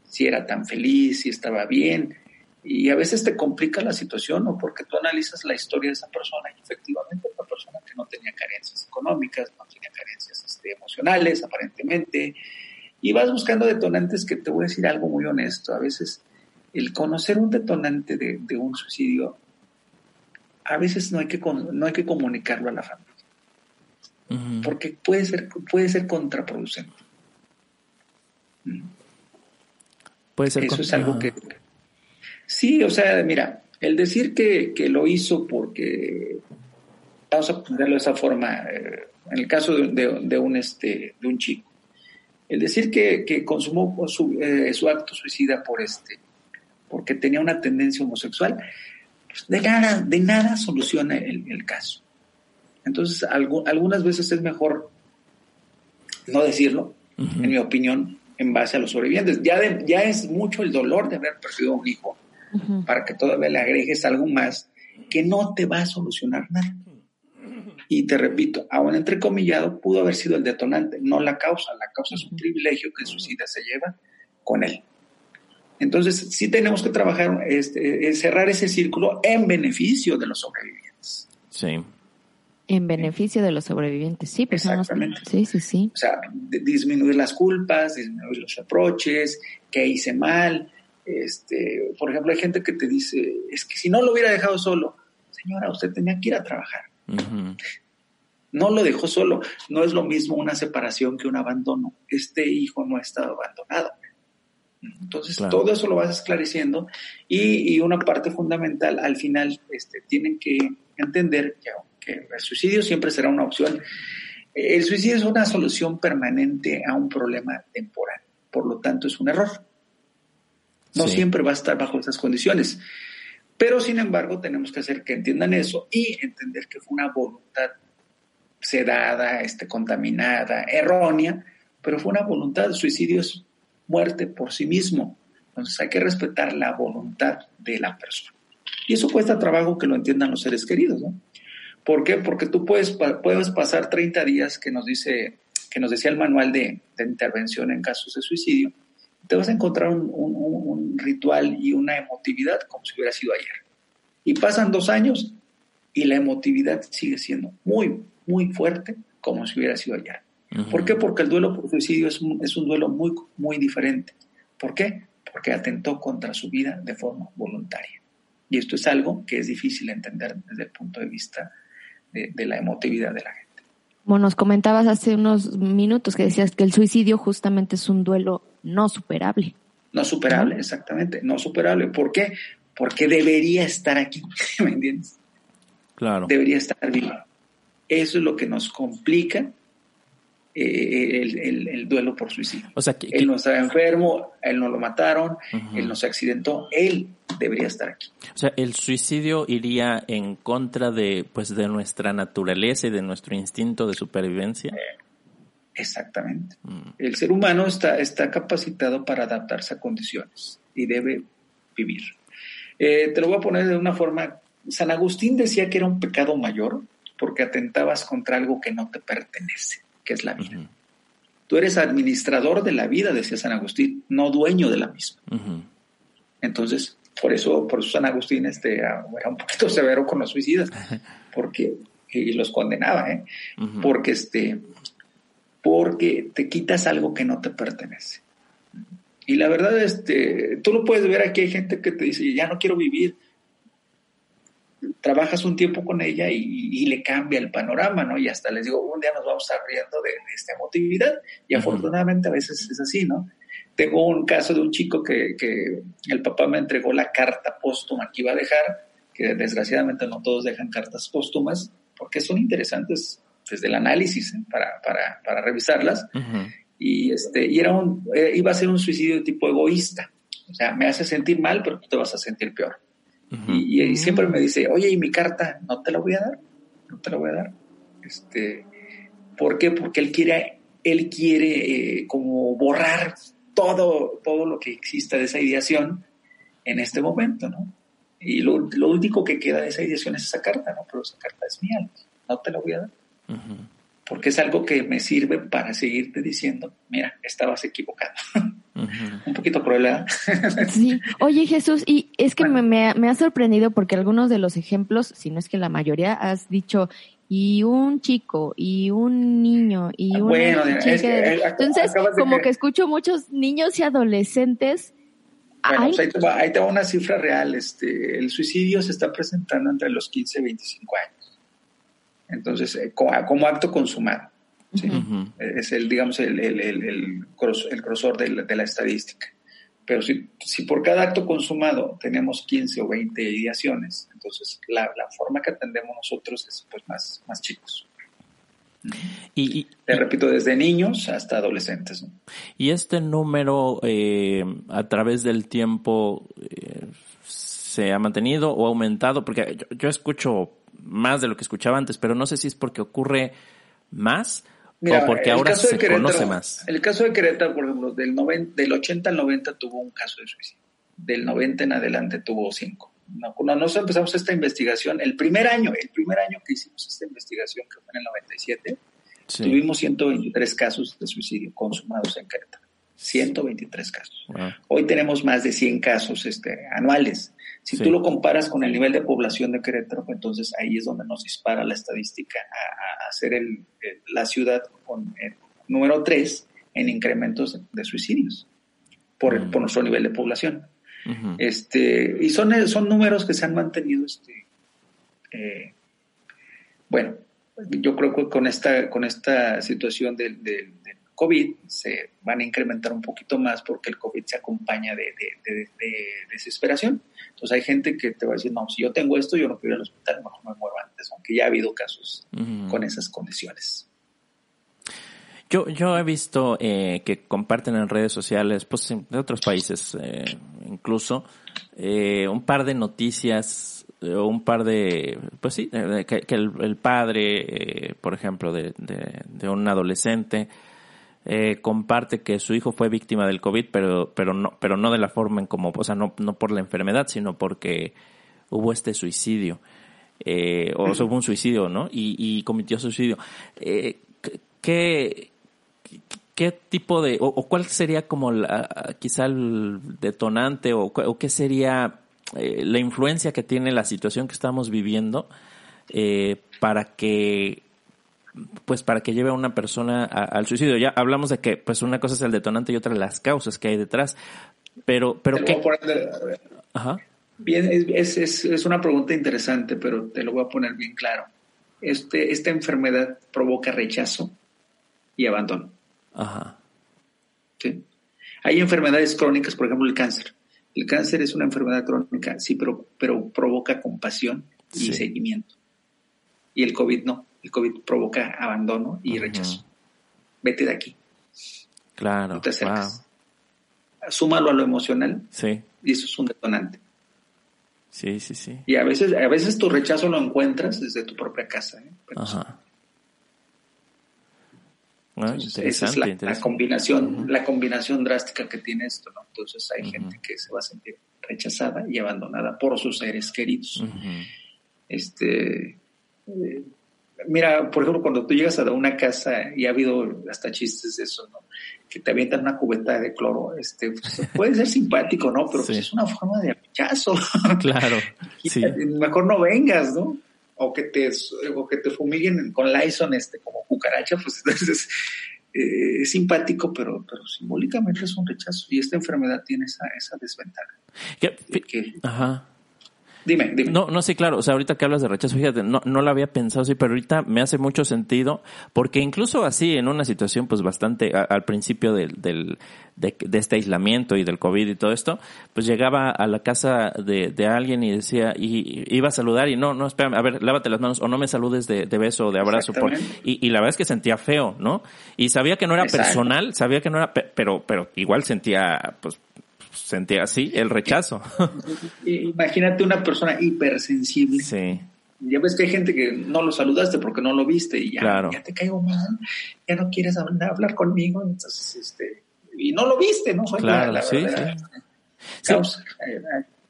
si era tan feliz, si estaba bien. Y a veces te complica la situación, ¿no? Porque tú analizas la historia de esa persona y efectivamente persona que no tenía carencias económicas, no tenía carencias este, emocionales, aparentemente, y vas buscando detonantes que te voy a decir algo muy honesto. A veces el conocer un detonante de, de un suicidio a veces no hay que, no hay que comunicarlo a la familia, porque puede ser, puede ser contraproducente. Puede ser Eso es algo que... Sí, o sea, mira, el decir que, lo hizo porque, vamos a ponerlo de esa forma, eh, en el caso de, un, este, de un chico, el decir que, consumó su, eh, su, acto suicida por este, porque tenía una tendencia homosexual, de nada, de nada soluciona el, caso. Entonces, algunas veces es mejor no decirlo, en mi opinión, en base a los sobrevivientes. Ya, ya es mucho el dolor de haber perdido un hijo para que todavía le agregues algo más que no te va a solucionar nada. Y te repito, aún entrecomillado, pudo haber sido el detonante, no la causa. La causa es un privilegio que el suicida se lleva con él. Entonces, sí tenemos que trabajar, este, cerrar ese círculo en beneficio de los sobrevivientes. Sí. En beneficio de los sobrevivientes, sí. Pues Exactamente. Sí, sí, sí. O sea, disminuir las culpas, disminuir los reproches, que hice mal. Este, por ejemplo, hay gente que te dice, es que si no lo hubiera dejado solo, señora, usted tenía que ir a trabajar. No lo dejó solo. No es lo mismo una separación que un abandono. Este hijo no ha estado abandonado entonces, todo eso lo vas esclareciendo y, una parte fundamental, al final, este, tienen que entender que, el suicidio siempre será una opción. El suicidio es una solución permanente a un problema temporal, por lo tanto es un error. No siempre va a estar bajo esas condiciones. Pero, sin embargo, tenemos que hacer que entiendan eso y entender que fue una voluntad sedada, este, contaminada, errónea, pero fue una voluntad. Suicidio es muerte por sí mismo. Entonces hay que respetar la voluntad de la persona. Y eso cuesta trabajo que lo entiendan los seres queridos, ¿no? ¿Por qué? Porque tú puedes, puedes pasar 30 días que nos dice que nos decía el manual de, intervención en casos de suicidio, te vas a encontrar un, un, ritual y una emotividad como si hubiera sido ayer. Y pasan dos años y la emotividad sigue siendo muy, muy fuerte como si hubiera sido ayer. ¿Por qué? Porque el duelo por suicidio es un, es un duelo muy, muy diferente. ¿Por qué? Porque atentó contra su vida de forma voluntaria. Y esto es algo que es difícil entender desde el punto de vista de, de la emotividad de la gente. Como nos comentabas hace unos minutos que decías que el suicidio justamente es un duelo no superable. No superable, exactamente, no superable. ¿Por qué? Porque debería estar aquí, ¿me entiendes? Claro. Debería estar vivo. Eso es lo que nos complica eh, el, duelo por suicidio. O sea, que, él no estaba enfermo, él no lo mataron, él no se accidentó, él debería estar aquí. O sea, el suicidio iría en contra de, pues, de nuestra naturaleza y de nuestro instinto de supervivencia. Eh, exactamente. Mm. El ser humano está, está capacitado para adaptarse a condiciones y debe vivir. Eh, te lo voy a poner de una forma. San Agustín decía que era un pecado mayor porque atentabas contra algo que no te pertenece que es la vida. Tú eres administrador de la vida, decía San Agustín, no dueño de la misma. Entonces, por eso, por eso San Agustín este, era un poquito severo con los suicidas, porque, y los condenaba, ¿eh? porque, este, porque te quitas algo que no te pertenece. Y la verdad, este, tú lo puedes ver aquí, hay gente que te dice, ya no quiero vivir, trabajas un tiempo con ella y, le cambia el panorama, ¿no? Y hasta les digo, un día nos vamos a estar riendo de, esta emotividad y afortunadamente a veces es así, ¿no? Tengo un caso de un chico que, el papá me entregó la carta póstuma que iba a dejar, que desgraciadamente no todos dejan cartas póstumas, porque son interesantes desde el análisis ¿eh? para, para, para, revisarlas. Y, este, y era un, eh, iba a ser un suicidio de tipo egoísta. O sea, me hace sentir mal, pero tú te vas a sentir peor y, siempre me dice, oye, ¿y mi carta? No te la voy a dar, no te la voy a dar. Este, ¿Por qué? Porque él quiere, él quiere eh, como borrar todo, todo lo que exista de esa ideación en este momento, ¿no? Y lo, único que queda de esa ideación es esa carta, ¿no? Pero esa carta es mía, no te la voy a dar. Porque es algo que me sirve para seguirte diciendo, mira, estabas equivocado. Un poquito cruel, ¿eh? Sí. Oye, Jesús, y es que me, ha sorprendido porque algunos de los ejemplos, si no es que la mayoría, has dicho, y un chico, y un niño, y un bueno, Entonces, como que... escucho muchos niños y adolescentes. Bueno, pues ahí, te va, una cifra real. Este, el suicidio se está presentando entre los 15 y 25 años. Entonces, eh, como acto consumado. Es el, digamos, el, el, el, grosor de la, estadística. Pero si, si, por cada acto consumado tenemos 15 o 20 ideaciones, entonces la, forma que atendemos nosotros es pues más, más chicos. Y, Te repito, desde niños hasta adolescentes. Y este número eh, a través del tiempo eh, se ha mantenido o ha aumentado, porque yo, yo, escucho más de lo que escuchaba antes, pero no sé si es porque ocurre más o porque ahora se conoce más. El caso de Querétaro, por ejemplo, del, del 80 al 90 tuvo un caso de suicidio. Del 90 en adelante tuvo cinco. Cuando nosotros empezamos esta investigación, el primer año, el primer año que hicimos esta investigación, que fue en el 97, tuvimos 123 casos de suicidio consumados en Querétaro. 123 casos. Hoy tenemos más de 100 casos este, anuales. Si tú lo comparas con el nivel de población de Querétaro, pues entonces ahí es donde nos dispara la estadística a, ser el, la ciudad con el número 3 en incrementos de suicidios por, por nuestro nivel de población. este, y son, son números que se han mantenido, este, eh, bueno, yo creo que con esta, con esta situación del, del, COVID se van a incrementar un poquito más porque el COVID se acompaña de, de, desesperación. Entonces hay gente que te va a decir, no, si yo tengo esto, yo no quiero ir al hospital, mejor me muero antes, aunque ya ha habido casos con esas condiciones. Yo, yo he visto eh, que comparten en redes sociales, pues de otros países eh, incluso, eh, un par de noticias, un par de, pues sí, que, el, padre, por ejemplo, de, de un adolescente, eh, comparte que su hijo fue víctima del COVID, pero, pero no, pero no de la forma en como, o sea, no, no por la enfermedad, sino porque hubo este suicidio, eh, o hubo un suicidio, ¿no? Y, y cometió suicidio. Eh, ¿qué, ¿qué tipo de, o, cuál sería como la, quizá el detonante o, qué sería eh, la influencia que tiene la situación que estamos viviendo eh, para que pues para que lleve a una persona al suicidio. Ya hablamos de que pues una cosa es el detonante y otra las causas que hay detrás. Pero, pero ¿qué? Ajá. Bien, es, es, es, una pregunta interesante, pero te lo voy a poner bien claro. Este, esta enfermedad provoca rechazo y abandono. Ajá. ¿Sí? Hay enfermedades crónicas, por ejemplo, el cáncer. El cáncer es una enfermedad crónica, sí, pero, pero provoca compasión y seguimiento. Y el COVID no. El COVID provoca abandono y rechazo. Vete de aquí. Claro. No te acerques. Súmalo a lo emocional. Sí. Y eso es un detonante. Sí, sí, sí. Y a veces, a veces tu rechazo lo encuentras desde tu propia casa. ¿eh? Ajá. Ah, esa es la, combinación, la combinación drástica que tiene esto, ¿no? Entonces hay gente que se va a sentir rechazada y abandonada por sus seres queridos. Este, eh, mira, por ejemplo, cuando tú llegas a una casa y ha habido hasta chistes de eso, ¿no? Que te avientan una cubeta de cloro, este, pues, puede ser simpático, ¿no? Pero pues, es una forma de rechazo. Claro. sí. Mejor no vengas, ¿no? o que te, o que te fumiguen con Lyson este, como cucaracha, pues entonces eh, es simpático, pero, pero simbólicamente es un rechazo. Y esta enfermedad tiene esa, esa desventaja. Ajá. Dime, dime. No, no, sí, claro. O sea, ahorita que hablas de rechazo, fíjate, no, no lo había pensado así, pero ahorita me hace mucho sentido, porque incluso así, en una situación, pues bastante, al principio del, del de, este aislamiento y del COVID y todo esto, pues llegaba a la casa de, de alguien y decía, y, iba a saludar y no, no, espérame, a ver, lávate las manos o no me saludes de, de beso o de abrazo. Por, y, y la verdad es que sentía feo, ¿no? Y sabía que no era personal, sabía que no era, pero, pero igual sentía, pues, sentía así el rechazo. Imagínate una persona hipersensible. Sí. Ya ves que hay gente que no lo saludaste porque no lo viste y ya, ya te caigo mal, ya no quieres hablar conmigo, entonces, este, y no lo viste, ¿no? claro, sí, sí.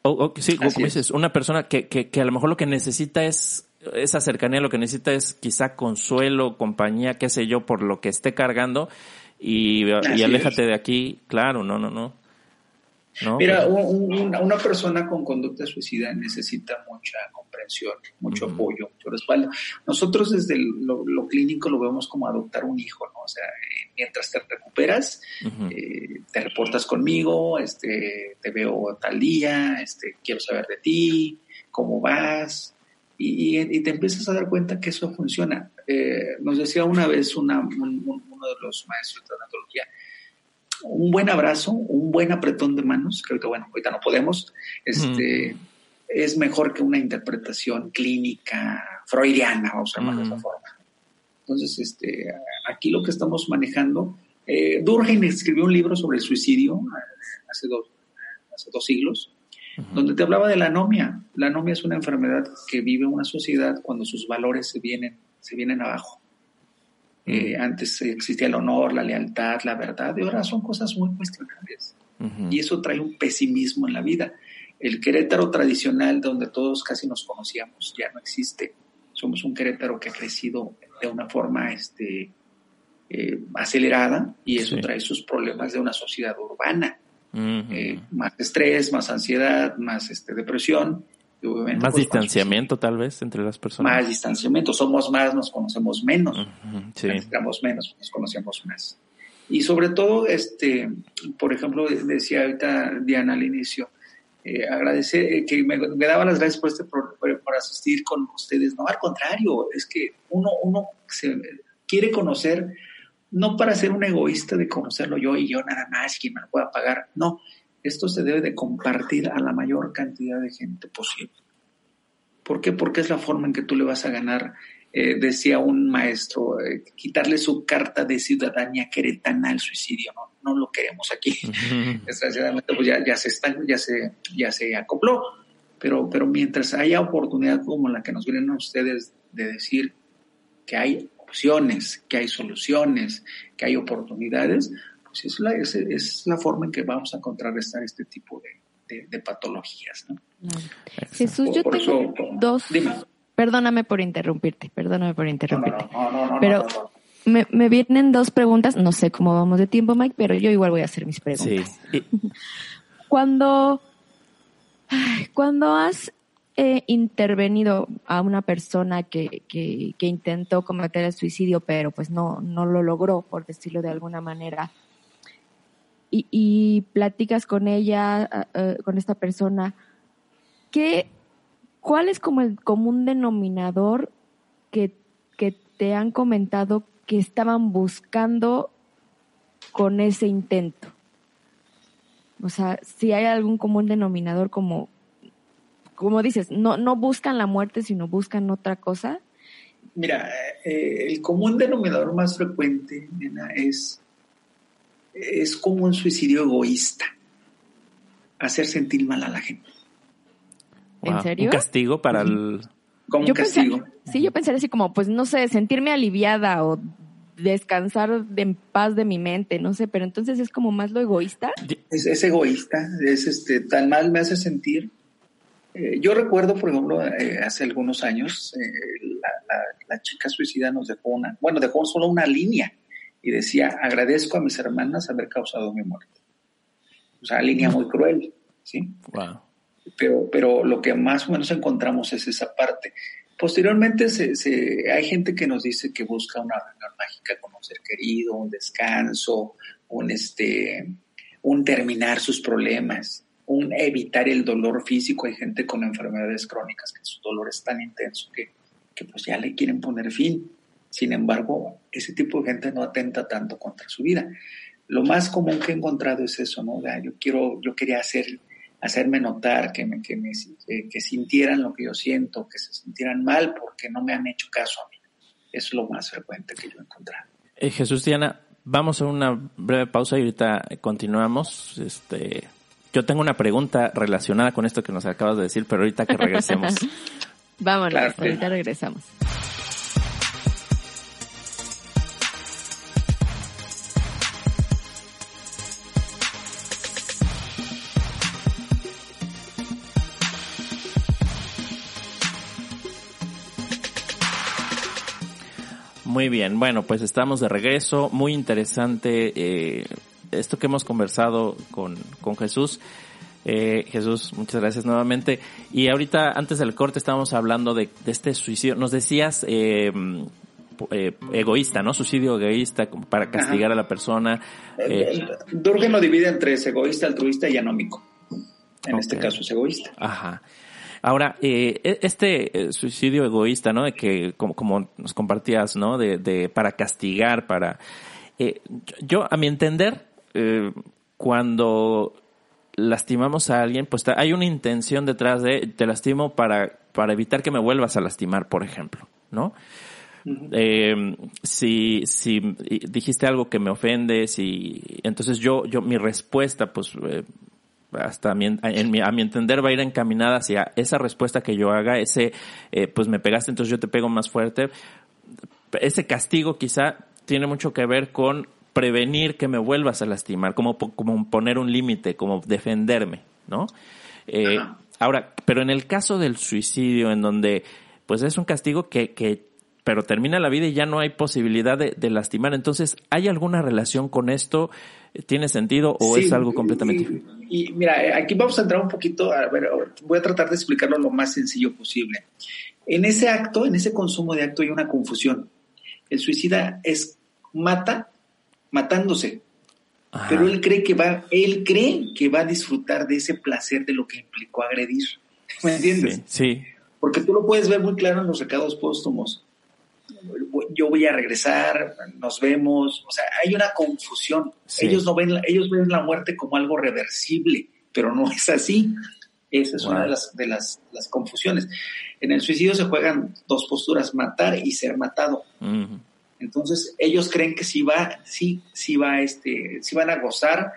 O, sí, como dices, una persona que, que, que a lo mejor lo que necesita es esa cercanía, lo que necesita es quizá consuelo, compañía, qué sé yo, por lo que esté cargando y, y aléjate de aquí, claro, no, no, no. Mira, una persona con conducta suicida necesita mucha comprensión, mucho apoyo, mucho respaldo. Nosotros desde lo, clínico lo vemos como adoptar un hijo, ¿no? O sea, eh, mientras te recuperas, eh, te reportas conmigo, este, te veo tal día, este, quiero saber de ti, cómo vas, y, te empiezas a dar cuenta que eso funciona. Eh, nos decía una vez una, uno de los maestros de tanatología, un buen abrazo, un buen apretón de manos, creo que bueno, ahorita no podemos, este, es mejor que una interpretación clínica freudiana, vamos a llamarlo de esa forma. Entonces, este, aquí lo que estamos manejando, eh, Durkheim escribió un libro sobre el suicidio eh, hace dos, hace dos siglos, donde te hablaba de la anomia. La anomia es una enfermedad que vive una sociedad cuando sus valores se vienen, se vienen abajo. Eh, antes existía el honor, la lealtad, la verdad, y ahora son cosas muy cuestionables. Y eso trae un pesimismo en la vida. El Querétaro tradicional, donde todos casi nos conocíamos, ya no existe. Somos un Querétaro que ha crecido de una forma este, eh, acelerada y eso trae sus problemas de una sociedad urbana. Eh, más estrés, más ansiedad, más este, depresión más pues, distanciamiento tal vez entre las personas. Más distanciamiento, somos más, nos conocemos menos, sí. menos, nos conocemos más. Y sobre todo, este, por ejemplo, decía ahorita Diana al inicio, eh, agradecer eh, que me, daba las gracias por, este, por, asistir con ustedes. No, al contrario, es que uno, uno se quiere conocer, no para ser un egoísta de conocerlo yo y yo nada más, quien me lo pueda pagar, no, esto se debe de compartir a la mayor cantidad de gente posible. ¿Por qué? Porque es la forma en que tú le vas a ganar, eh, decía un maestro, eh, quitarle su carta de ciudadanía queretana al suicidio, no, no lo queremos aquí. Desgraciadamente, pues ya, ya se está, ya se, ya se acopló. Pero, pero mientras haya oportunidad como la que nos vienen ustedes de decir que hay opciones, que hay soluciones, que hay oportunidades, es la, es, la forma en que vamos a contrarrestar este tipo de, patologías. ¿no? Jesús, yo tengo dos... Perdóname por interrumpirte, perdóname por interrumpirte. pero me, me vienen dos preguntas. No sé cómo vamos de tiempo, Mike, pero yo igual voy a hacer mis preguntas. Sí. Cuando, cuando has eh, intervenido a una persona que, que, que intentó cometer el suicidio, pero pues no, no lo logró, por decirlo de alguna manera, y, platicas con ella, con esta persona, ¿qué, ¿cuál es como el común denominador que, que te han comentado que estaban buscando con ese intento? O sea, si hay algún común denominador como, como dices, no, no buscan la muerte, sino buscan otra cosa. Mira, eh, el común denominador más frecuente, nena, es, es como un suicidio egoísta. Hacer sentir mal a la gente. ¿En serio? Un castigo para el... Como Yo un castigo. pensé- sí, yo pensaría así como, pues no sé, sentirme aliviada o descansar de- en paz de mi mente, no sé, pero entonces es como más lo egoísta. Es, es egoísta, es este, tan mal me hace sentir. Eh, yo recuerdo, por ejemplo, eh, hace algunos años, eh, la, la- la chica suicida nos dejó una, bueno, dejó solo una línea y decía, agradezco a mis hermanas haber causado mi muerte. O sea, línea muy cruel, ¿sí? Wow. pero, pero lo que más o menos encontramos es esa parte. Posteriormente se, se- hay gente que nos dice que busca una reunión mágica con un ser querido, un descanso, un, este, un terminar sus problemas, un evitar el dolor físico. Hay gente con enfermedades crónicas que su dolor es tan intenso que, que pues ya le quieren poner fin. Sin embargo, ese tipo de gente no atenta tanto contra su vida. Lo más común que he encontrado es eso, ¿no? Ya, Yo quiero, yo quería hacer hacerme notar, que, me, que, me, eh, que sintieran lo que yo siento, que se sintieran mal porque no me han hecho caso a mí. Eso es lo más frecuente que yo he encontrado. Eh, Jesús Diana, vamos a una breve pausa y ahorita continuamos. Este, yo tengo una pregunta relacionada con esto que nos acabas de decir, pero ahorita que regresemos. Vámonos, Claro. ahorita regresamos. Muy bien, bueno, pues estamos de regreso. Muy interesante eh, esto que hemos conversado con, con Jesús. Eh, Jesús, muchas gracias nuevamente. Y ahorita, antes del corte, estábamos hablando de, de este suicidio. Nos decías eh, eh, egoísta, ¿no? Suicidio egoísta, para castigar a la persona. Eh, Durkheim lo divide en tres, egoísta, altruista y anómico. En este caso es egoísta. Ajá. Ahora, eh, e- este eh, suicidio egoísta, ¿no? De que, como, como nos compartías, ¿no? De, de para castigar, para... eh, yo, a mi entender, eh, cuando lastimamos a alguien, pues hay una intención detrás de te lastimo para, para evitar que me vuelvas a lastimar, por ejemplo, ¿no? Eh, si, si dijiste algo que me ofende, si, entonces yo, yo, mi respuesta, pues, eh, hasta a mi, en mi- a mi entender va a ir encaminada hacia esa respuesta que yo haga, ese, eh, pues me pegaste, entonces yo te pego más fuerte. Ese castigo quizá tiene mucho que ver con prevenir que me vuelvas a lastimar, como, como poner un límite, como defenderme, ¿no? Eh, ahora, pero en el caso del suicidio, en donde, pues es un castigo que, que pero termina la vida y ya no hay posibilidad de, de lastimar. Entonces, ¿hay alguna relación con esto? ¿Tiene sentido o Sí, es algo completamente y- diferente? Y, mira, aquí vamos a entrar un poquito, a ver, voy a tratar de explicarlo lo más sencillo posible. En ese acto, en ese consumo de acto hay una confusión. El suicida es mata matándose, Ajá. pero él cree que va, él cree que va a disfrutar de ese placer de lo que implicó agredir. ¿Me entiendes? Sí, sí. Porque tú lo puedes ver muy claro en los recados póstumos. Yo voy a regresar, nos vemos, o sea, hay una confusión. Sí. Ellos no ven, la- ellos ven la muerte como algo reversible, pero no es así. Esa es Wow. una de las, de las, las confusiones. En el suicidio se juegan dos posturas, matar y ser matado. Entonces, ellos creen que sí va, sí, sí va, este, sí van a gozar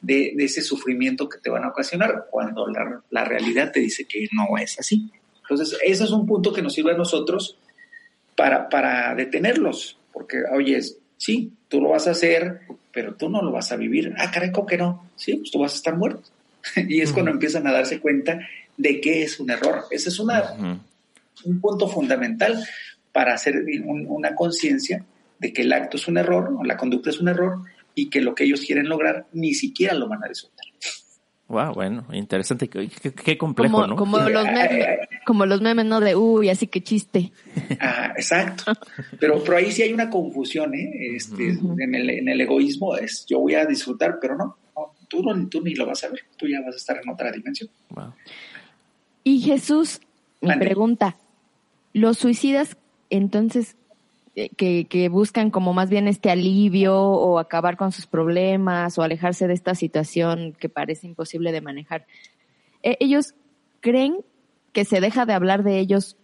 de, de ese sufrimiento que te van a ocasionar, cuando la, la realidad te dice que no es así. Entonces, ese es un punto que nos sirve a nosotros para, para detenerlos, porque, oye, sí, tú lo vas a hacer, pero tú no lo vas a vivir. Ah, caray, ¿cómo que no? Sí, pues tú vas a estar muerto. y es cuando empiezan a darse cuenta de que es un error. Ese es una, un punto fundamental para hacer un- una conciencia de que el acto es un error o la conducta es un error y que lo que ellos quieren lograr ni siquiera lo van a disfrutar. Wow, bueno, interesante, qué, complejo, como, ¿no? Como los, memes, como los memes, ¿no? De, uy, así que chiste. Ah, exacto. Pero, pero ahí sí hay una confusión, ¿eh? Este, en, el, en el egoísmo es, yo voy a disfrutar, pero no, tú, no, tú ni lo vas a ver, tú ya vas a estar en otra dimensión. Wow. Y Jesús, me pregunta, ¿los suicidas entonces eh, que, buscan como más bien este alivio o acabar con sus problemas o alejarse de esta situación que parece imposible de manejar. Eh, ellos creen que se deja de hablar de ellos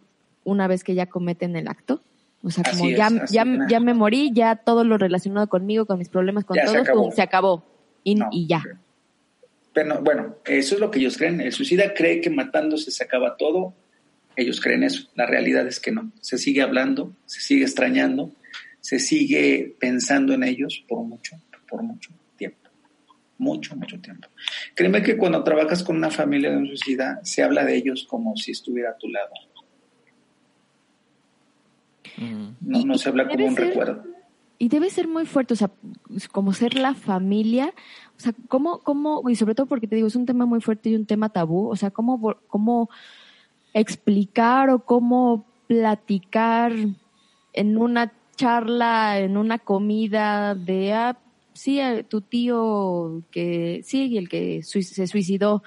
una vez que ya cometen el acto. O sea, como ya, ya, ya, me morí, ya todo lo relacionado conmigo, con mis problemas, con todo, se acabó. Y, y ya. Pero bueno, eso es lo que ellos creen. El suicida cree que matándose se acaba todo ellos creen eso. La realidad es que no. Se sigue hablando, se sigue extrañando, se sigue pensando en ellos por mucho, por mucho tiempo. Mucho, mucho tiempo. Créeme que cuando trabajas con una familia de un suicida, se habla de ellos como si estuviera a tu lado. Mm. No, no se habla como un recuerdo. Y debe ser muy fuerte, o sea, como ser la familia, o sea, ¿cómo, cómo, y sobre todo porque te digo, es un tema muy fuerte y un tema tabú, o sea, cómo, cómo explicar o cómo platicar en una charla, en una comida de, ah, sí, eh, tu tío que, sí, el que se suicidó,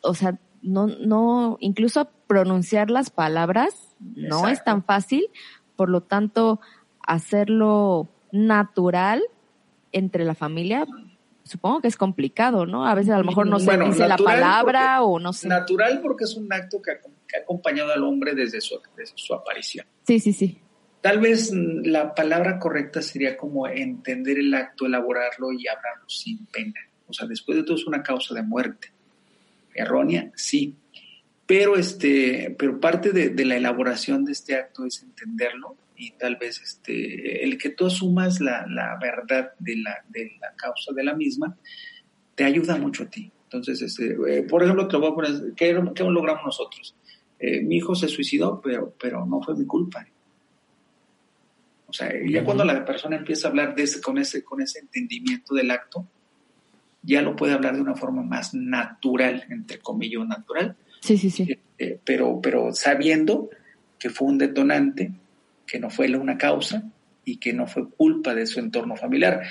o sea, no, no, incluso pronunciar las palabras no es tan fácil, por lo tanto, hacerlo natural entre la familia, supongo que es complicado, ¿no? A veces a lo mejor no se dice la palabra o no sé. Natural porque es un acto que que ha acompañado al hombre desde su, su aparición. Sí, sí, sí. Tal vez la palabra correcta sería como entender el acto, elaborarlo y hablarlo sin pena. O sea, después de todo es una causa de muerte. Errónea, sí. Pero, este, pero parte de, la elaboración de este acto es entenderlo y tal vez este, el que tú asumas la, la verdad de la, de la causa de la misma te ayuda mucho a ti. Entonces, este, eh, por ejemplo, te voy a poner, ¿qué, ¿qué, logramos nosotros? Eh, mi hijo se suicidó, pero, pero no fue mi culpa. O sea, ya cuando la persona empieza a hablar de ese, con, ese, con ese entendimiento del acto, ya lo puede hablar de una forma más natural, entre comillas, natural. Sí, sí, sí. Eh, eh, pero, pero sabiendo que fue un detonante, que no fue una causa y que no fue culpa de su entorno familiar.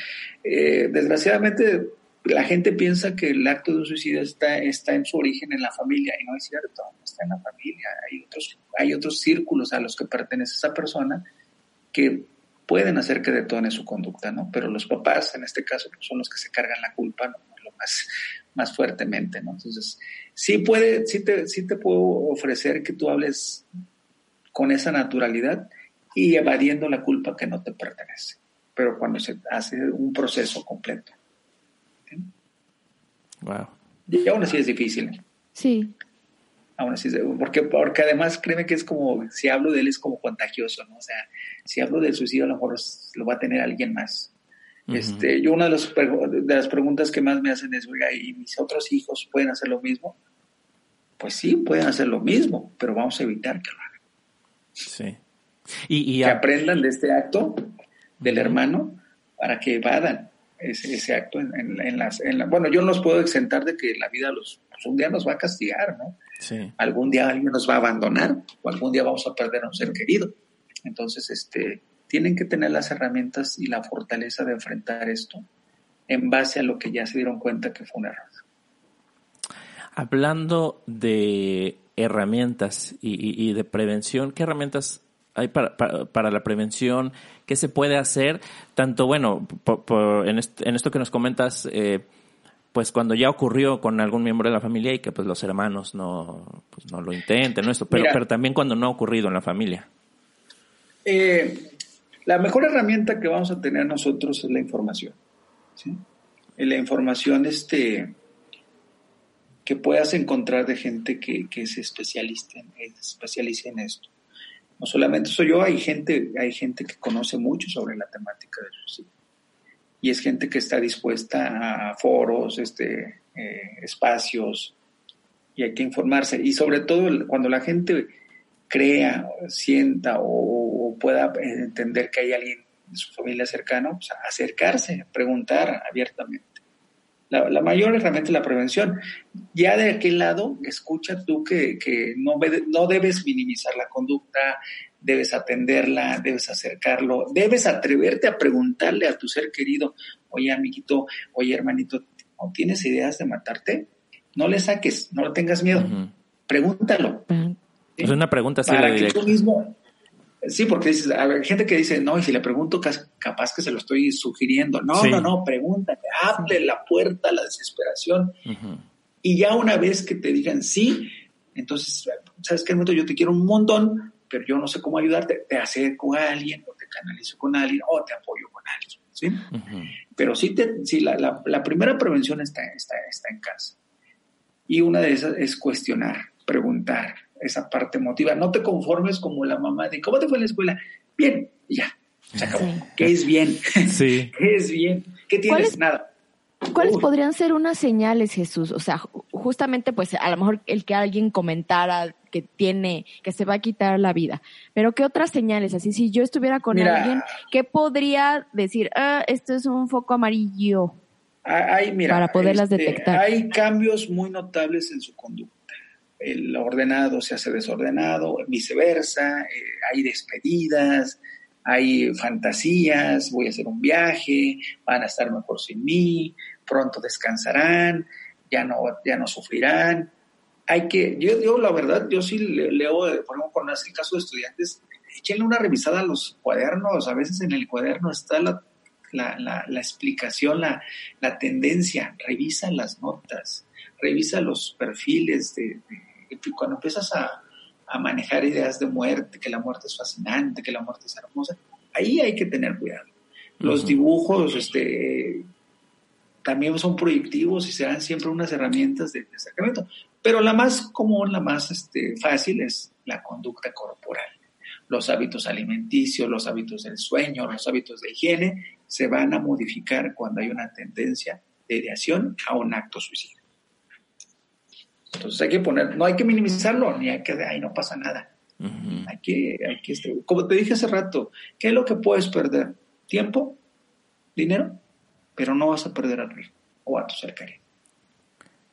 desgraciadamente, la gente piensa que el acto de un suicidio está, está en su origen en la familia y no es cierto, está en la familia. Hay otros, hay otros círculos a los que pertenece esa persona que pueden hacer que detone su conducta, ¿no? Pero los papás, en este caso, pues, son los que se cargan la culpa lo más, más fuertemente, ¿no? Entonces, sí, puede, sí, te, sí te puedo ofrecer que tú hables con esa naturalidad y evadiendo la culpa que no te pertenece, pero cuando se hace un proceso completo. Wow. Y aún así es difícil. Sí. Aún así, porque, porque además créeme que es como, si hablo de él es como contagioso, ¿no? O sea, si hablo del suicidio a lo mejor lo va a tener alguien más. este, yo una de, los, de las preguntas que más me hacen es, oiga, ¿y mis otros hijos pueden hacer lo mismo? Pues sí, pueden hacer lo mismo, pero vamos a evitar que lo hagan. Sí. Y, que aprendan de este acto del hermano para que evadan ese, ese acto en, las... bueno, yo no los puedo exentar de que la vida los, pues, un día nos va a castigar, ¿no? Sí. Algún día alguien nos va a abandonar o algún día vamos a perder a un ser querido. Entonces, este, tienen que tener las herramientas y la fortaleza de enfrentar esto en base a lo que ya se dieron cuenta que fue un error. Hablando de herramientas y, y de prevención, ¿qué herramientas hay para, para, la prevención? ¿Qué se puede hacer? Tanto, bueno, en, esto que nos comentas, eh, pues cuando ya ocurrió con algún miembro de la familia y que pues los hermanos no, pues, no lo intenten, esto, pero, pero también cuando no ha ocurrido en la familia. Eh, la mejor herramienta que vamos a tener nosotros es la información. ¿sí? La información este, que puedas encontrar de gente que, que se especialice en esto no solamente soy yo, hay gente, hay gente que conoce mucho sobre la temática del suicidio. Y es gente que está dispuesta a foros, este, eh, espacios, y hay que informarse. Y sobre todo cuando la gente crea, sienta o, pueda entender que hay alguien de su familia cercana, pues, acercarse, preguntar abiertamente. La, la, mayor herramienta es la prevención. Ya de aquel lado, escucha tú que, que no, no debes minimizar la conducta, debes atenderla, debes acercarlo, debes atreverte a preguntarle a tu ser querido, oye amiguito, oye hermanito, ¿no tienes ideas de matarte? No le saques, no le tengas miedo, pregúntalo. Es una pregunta así Para que tú mismo, Sí, porque dices, hay gente que dice, no, y si le pregunto, capaz que se lo estoy sugiriendo. No, no, no, pregúntale, abre la puerta a la desesperación. Y ya una vez que te digan sí, entonces, ¿sabes qué, Yo te quiero un montón, pero yo no sé cómo ayudarte. Te acerco a alguien, o te canalizo con alguien, o te apoyo con alguien. ¿sí? Pero sí, te, sí la, la, la, primera prevención está, está, está en casa. Y una de esas es cuestionar, preguntar, esa parte emotiva. No te conformes como la mamá de ¿cómo te fue en la escuela? Bien, ya, se acabó. ¿Qué es bien? Sí. ¿Qué es bien? ¿Qué tienes? Nada. ¿Cuáles podrían ser unas señales, Jesús? O sea, justamente, pues, a lo mejor el que alguien comentara que tiene, que se va a quitar la vida. Pero ¿qué otras señales? Así, si yo estuviera con alguien, ¿qué podría decir? Ah, esto es un foco amarillo. Hay, mira, para poderlas este, detectar. Hay cambios muy notables en su conducta el ordenado se hace desordenado, viceversa, eh, hay despedidas, hay fantasías, voy a hacer un viaje, van a estar mejor sin mí, pronto descansarán, ya no, ya no sufrirán. Hay que, yo, yo la verdad, yo sí leo, por ejemplo, con el caso de estudiantes, échenle una revisada a los cuadernos, a veces en el cuaderno está la, la, la, explicación, la, la tendencia, revisa las notas, revisa los perfiles de, cuando empiezas a, a, manejar ideas de muerte, que la muerte es fascinante, que la muerte es hermosa, ahí hay que tener cuidado. Los dibujos este, también son proyectivos y serán siempre unas herramientas de, de pero la más común, la más este, fácil es la conducta corporal. Los hábitos alimenticios, los hábitos del sueño, los hábitos de higiene se van a modificar cuando hay una tendencia de ideación a un acto suicida. Entonces hay que poner, no hay que minimizarlo, ni hay que, ahí no pasa nada. Hay que, hay que, este, como te dije hace rato, ¿qué es lo que puedes perder? ¿Tiempo? ¿Dinero? Pero no vas a perder a ti o a tu ser querido.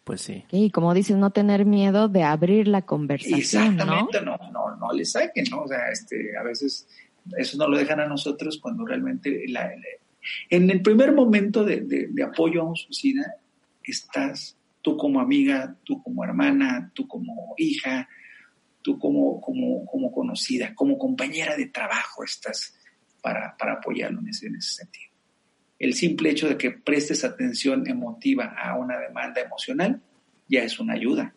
Pues sí. Y como dices, no tener miedo de abrir la conversación. Exactamente, no, no, no, le saquen, ¿no? O sea, este, a veces eso no lo dejan a nosotros cuando realmente la, en el primer momento de, de, de apoyo a un suicida estás tú como amiga, tú como hermana, tú como hija, tú como, como, como conocida, como compañera de trabajo estás para, para apoyarlo en ese, en ese sentido. El simple hecho de que prestes atención emotiva a una demanda emocional ya es una ayuda,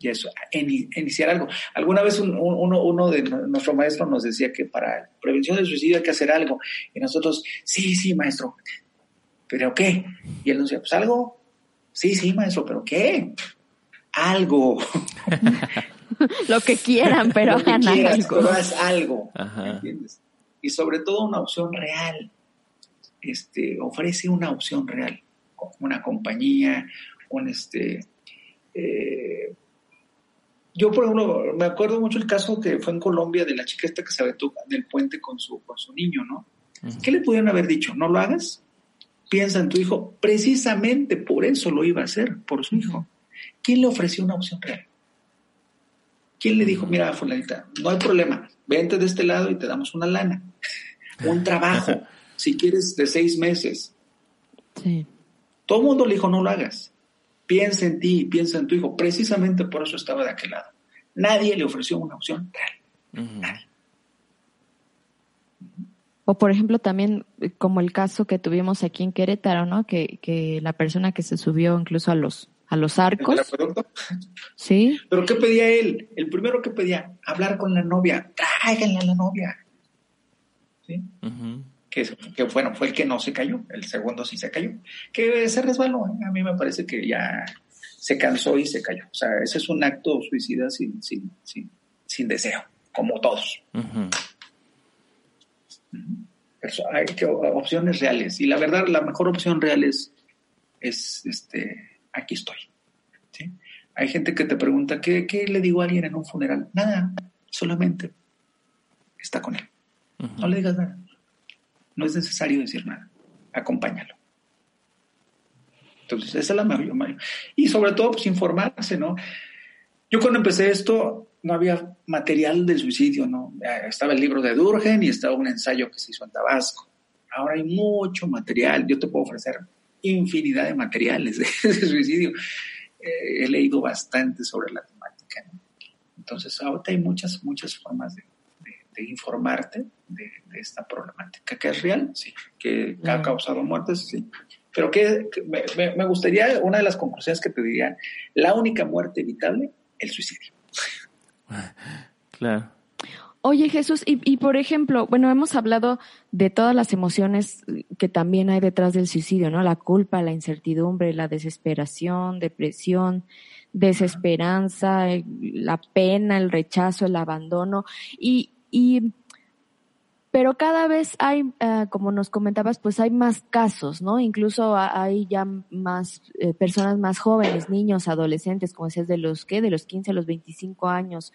ya es iniciar algo. Alguna vez un, uno, uno, de nuestros maestros nos decía que para prevención del suicidio hay que hacer algo. Y nosotros, sí, sí, maestro, ¿pero qué? Y él nos decía, pues algo, Sí, sí, maestro, pero ¿qué? Algo. Lo que quieran, pero hagan algo. Pero haz algo. ¿Entiendes? Y sobre todo una opción real. Este, ofrece una opción real. Una compañía, un este. Eh, yo, por ejemplo, me acuerdo mucho el caso que fue en Colombia de la chica esta que se aventó del puente con su, con su niño, ¿no? ¿Qué le pudieron haber dicho? ¿No lo hagas? Piensa en tu hijo, precisamente por eso lo iba a hacer, por su hijo. ¿Quién le ofreció una opción real? ¿Quién le dijo, mira, fulanita, no hay problema, vente de este lado y te damos una lana, un trabajo, si quieres, de seis meses? Sí. Todo el mundo le dijo, no lo hagas. Piensa en ti, piensa en tu hijo. Precisamente por eso estaba de aquel lado. Nadie le ofreció una opción real. Nadie. O por ejemplo también eh, como el caso que tuvimos aquí en Querétaro, ¿no? Que, que la persona que se subió incluso a los a los arcos. Sí. Pero ¿qué pedía él? El primero que pedía, hablar con la novia, tráiganle a la novia. ¿Sí? que, que, bueno, fue el que no se cayó, el segundo sí se cayó, que se resbaló, ¿eh? a mí me parece que ya se cansó y se cayó. O sea, ese es un acto suicida sin, sin, sin, sin deseo, como todos. Hay que, opciones reales. Y la verdad, la mejor opción real es, es este, aquí estoy. ¿sí? Hay gente que te pregunta, ¿qué, ¿qué, le digo a alguien en un funeral? Nada, solamente está con él. No le digas nada. No es necesario decir nada. Acompáñalo. Entonces, esa es la mayor. Y sobre todo, pues informarse, ¿no? Yo cuando empecé esto, no había material de suicidio, ¿no? Estaba el libro de Durgen y estaba un ensayo que se hizo en Tabasco. Ahora hay mucho material. Yo te puedo ofrecer infinidad de materiales de, suicidio. Eh, he leído bastante sobre la temática. ¿no? Entonces, ahorita hay muchas, muchas formas de, informarte de, esta problemática, que es real, sí, que ha causado muertes, sí. Pero que, me, me, gustaría, una de las conclusiones que te dirían, la única muerte evitable, el suicidio. Claro. Oye Jesús, y, y, por ejemplo, bueno, hemos hablado de todas las emociones que también hay detrás del suicidio, ¿no? La culpa, la incertidumbre, la desesperación, depresión, desesperanza, la pena, el rechazo, el abandono. Y, y pero cada vez hay, eh, como nos comentabas, pues hay más casos, ¿no? Incluso hay ya más eh, personas más jóvenes, niños, adolescentes, como decías, de los que, de los 15 a los 25 años.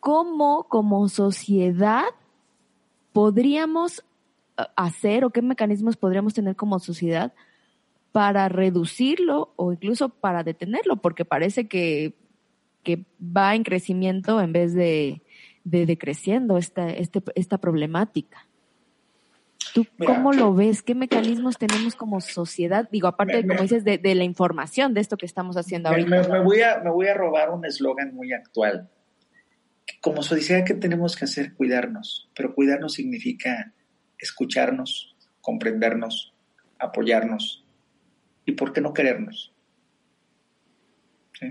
¿Cómo como sociedad podríamos eh, hacer o qué mecanismos podríamos tener como sociedad para reducirlo o incluso para detenerlo? Porque parece que, que va en crecimiento en vez de, de decreciendo esta, este, esta problemática. ¿Tú cómo lo ves? ¿Qué mecanismos tenemos como sociedad? Digo, aparte, de, como dices, de, la información de esto que estamos haciendo ahorita. Me, voy, a, me voy a robar un eslogan muy actual. Como sociedad, ¿qué tenemos que hacer? Cuidarnos. Pero cuidarnos significa escucharnos, comprendernos, apoyarnos. ¿Y por qué no querernos? ¿Sí?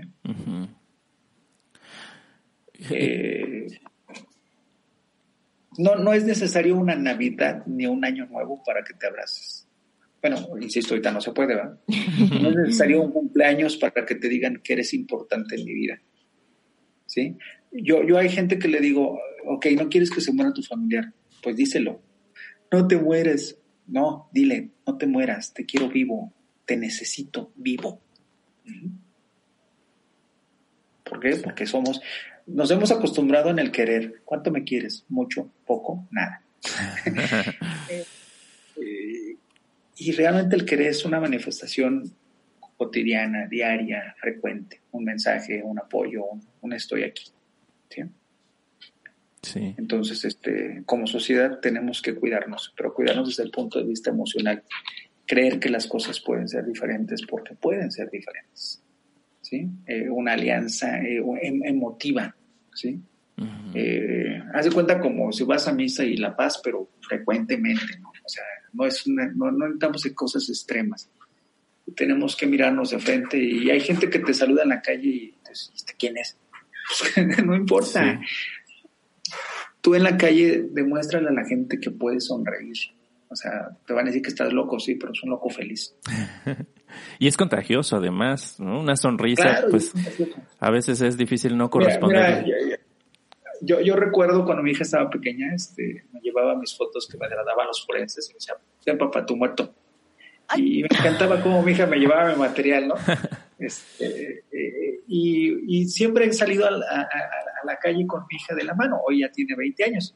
No, no es necesario una Navidad ni un Año Nuevo para que te abraces. Bueno, insisto, ahorita no se puede, ¿verdad? No es necesario un cumpleaños para que te digan que eres importante en mi vida. ¿Sí? Yo, yo hay gente que le digo, ok, no quieres que se muera tu familiar, pues díselo. No te mueres. No, dile, no te mueras, te quiero vivo, te necesito vivo. ¿Por qué? Porque somos, nos hemos acostumbrado en el querer. ¿Cuánto me quieres? ¿Mucho? ¿Poco? Nada. Eh, y realmente el querer es una manifestación cotidiana, diaria, frecuente. Un mensaje, un apoyo, un, estoy aquí. ¿sí? Sí. Entonces, este, como sociedad tenemos que cuidarnos, pero cuidarnos desde el punto de vista emocional. Creer que las cosas pueden ser diferentes porque pueden ser diferentes. ¿sí? Eh, una alianza eh, em, emotiva, ¿sí? Eh, haz de cuenta como si vas a misa y la paz, pero frecuentemente, ¿no? O sea, no, es no, no en cosas extremas. Tenemos que mirarnos de frente y hay gente que te saluda en la calle y te dice, ¿este quién es? no importa. Tú en la calle demuéstrale a la gente que puedes sonreír. O sea, te van a decir que estás loco, sí, pero es un loco feliz. y es contagioso además, ¿no? Una sonrisa, pues a veces es difícil no corresponder. yo, yo recuerdo cuando mi hija estaba pequeña, este, me llevaba mis fotos que me agradaban los forenses y me decía, ven papá, tu muerto. Y me encantaba cómo mi hija me llevaba mi material, ¿no? Este, eh, y, y, siempre he salido a, a, la calle con mi hija de la mano. Hoy ya tiene 20 años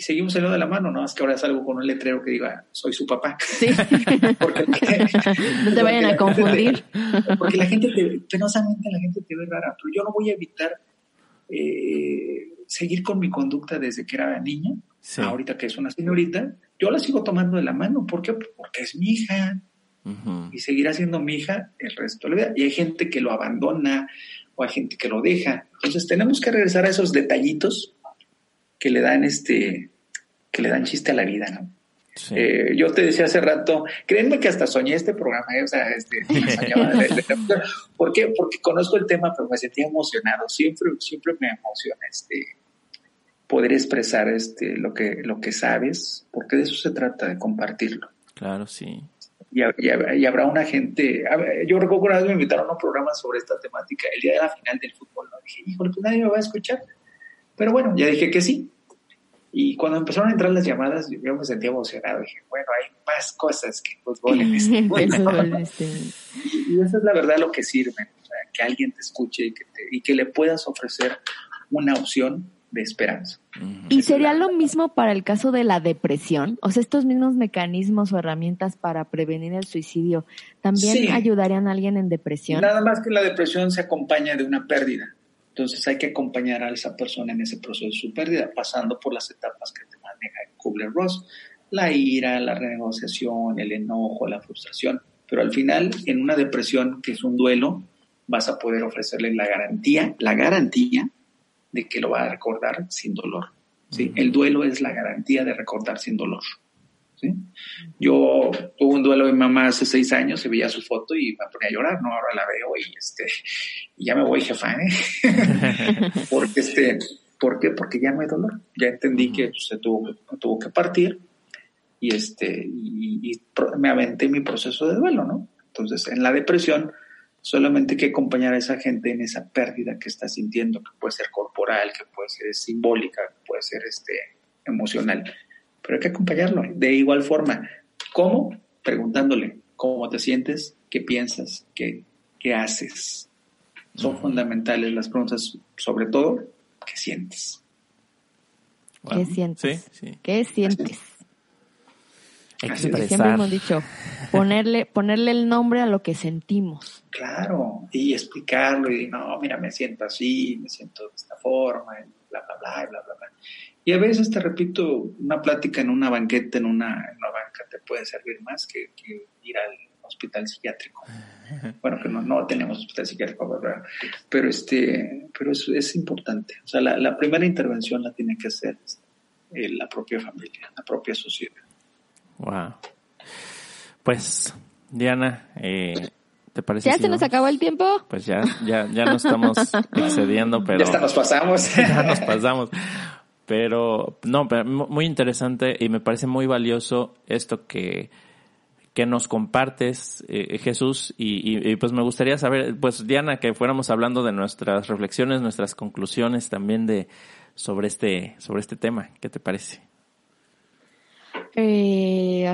y seguimos saliendo de la mano, ¿no? Es que ahora salgo con un letrero que diga, soy su papá. Sí. porque no te vayan a confundir. porque la gente, te, penosamente la gente te ve rara, pero yo no voy a evitar eh, seguir con mi conducta desde que era niña, ahorita que es una señorita, yo la sigo tomando de la mano. ¿Por qué? Porque es mi hija. Y seguirá siendo mi hija el resto de la vida. Y hay gente que lo abandona o hay gente que lo deja. Entonces tenemos que regresar a esos detallitos que le dan este, que le dan chiste a la vida, ¿no? Eh, yo te decía hace rato, créanme que hasta soñé este programa, ¿eh? o sea, este, ¿Por qué? Porque conozco el tema, pero me sentía emocionado. Siempre, siempre me emociona este, poder expresar este, lo, que, lo que sabes, porque de eso se trata, de compartirlo. Claro, sí. Y, y, habrá una gente, yo recuerdo que una vez me invitaron a un programa sobre esta temática, el día de la final del fútbol, ¿no? dije, híjole, pues nadie me va a escuchar. Pero bueno, ya dije que sí. Y cuando empezaron a entrar las llamadas, yo me sentía emocionado. Dije, bueno, hay más cosas que fútbol en este este y eso es la verdad lo que sirve, que alguien te escuche y que, y que le puedas ofrecer una opción de esperanza. ¿Y sería lo mismo para el caso de la depresión? O sea, estos mismos mecanismos o herramientas para prevenir el suicidio, ¿también ayudarían a alguien en depresión? Nada más que la depresión se acompaña de una pérdida. Entonces hay que acompañar a esa persona en ese proceso de su pérdida, pasando por las etapas que te maneja Kubler-Ross, la ira, la renegociación, el enojo, la frustración. Pero al final, en una depresión que es un duelo, vas a poder ofrecerle la garantía, la garantía de que lo va a recordar sin dolor. ¿sí? El duelo es la garantía de recordar sin dolor. ¿Sí? Yo tuve un duelo de mi mamá hace seis años, se veía su foto y me ponía a llorar, ¿no? Ahora la veo y, este, ya me voy, jefa, ¿eh? Porque, este, ¿Por qué? Porque ya no hay dolor. Ya entendí que se tuvo, tuvo que partir y, este, y, y me aventé mi proceso de duelo, ¿no? Entonces, en la depresión, Solamente hay que acompañar a esa gente en esa pérdida que está sintiendo, que puede ser corporal, que puede ser simbólica, que puede ser este, emocional. Pero hay que acompañarlo de igual forma. ¿Cómo? Preguntándole cómo te sientes, qué piensas, qué, qué haces. Son fundamentales las preguntas, sobre todo, ¿qué sientes? ¿Qué sientes? ¿Qué sientes? Expresar. Siempre hemos dicho, ponerle, ponerle el nombre a lo que sentimos. Claro, y explicarlo y no, mira, me siento así, me siento de esta forma, y bla, bla, bla, bla, bla, bla. Y a veces te repito, una plática en una banqueta, en una, en una banca, te puede servir más que, ir al hospital psiquiátrico. Bueno, que no, no tenemos hospital psiquiátrico, ¿verdad? Pero, este, pero es, es importante. O sea, la, la primera intervención la tiene que hacer eh, la propia familia, la propia sociedad. Wow. Pues, Diana, eh, ¿te parece? ¿Ya se nos acabó el tiempo? Pues ya, ya, ya nos estamos excediendo, pero. Ya hasta nos pasamos. ya nos pasamos. Pero, no, pero muy interesante y me parece muy valioso esto que, que nos compartes, eh, Jesús, y, y, pues me gustaría saber, pues Diana, que fuéramos hablando de nuestras reflexiones, nuestras conclusiones también de sobre este, sobre este tema. ¿Qué te parece? Eh,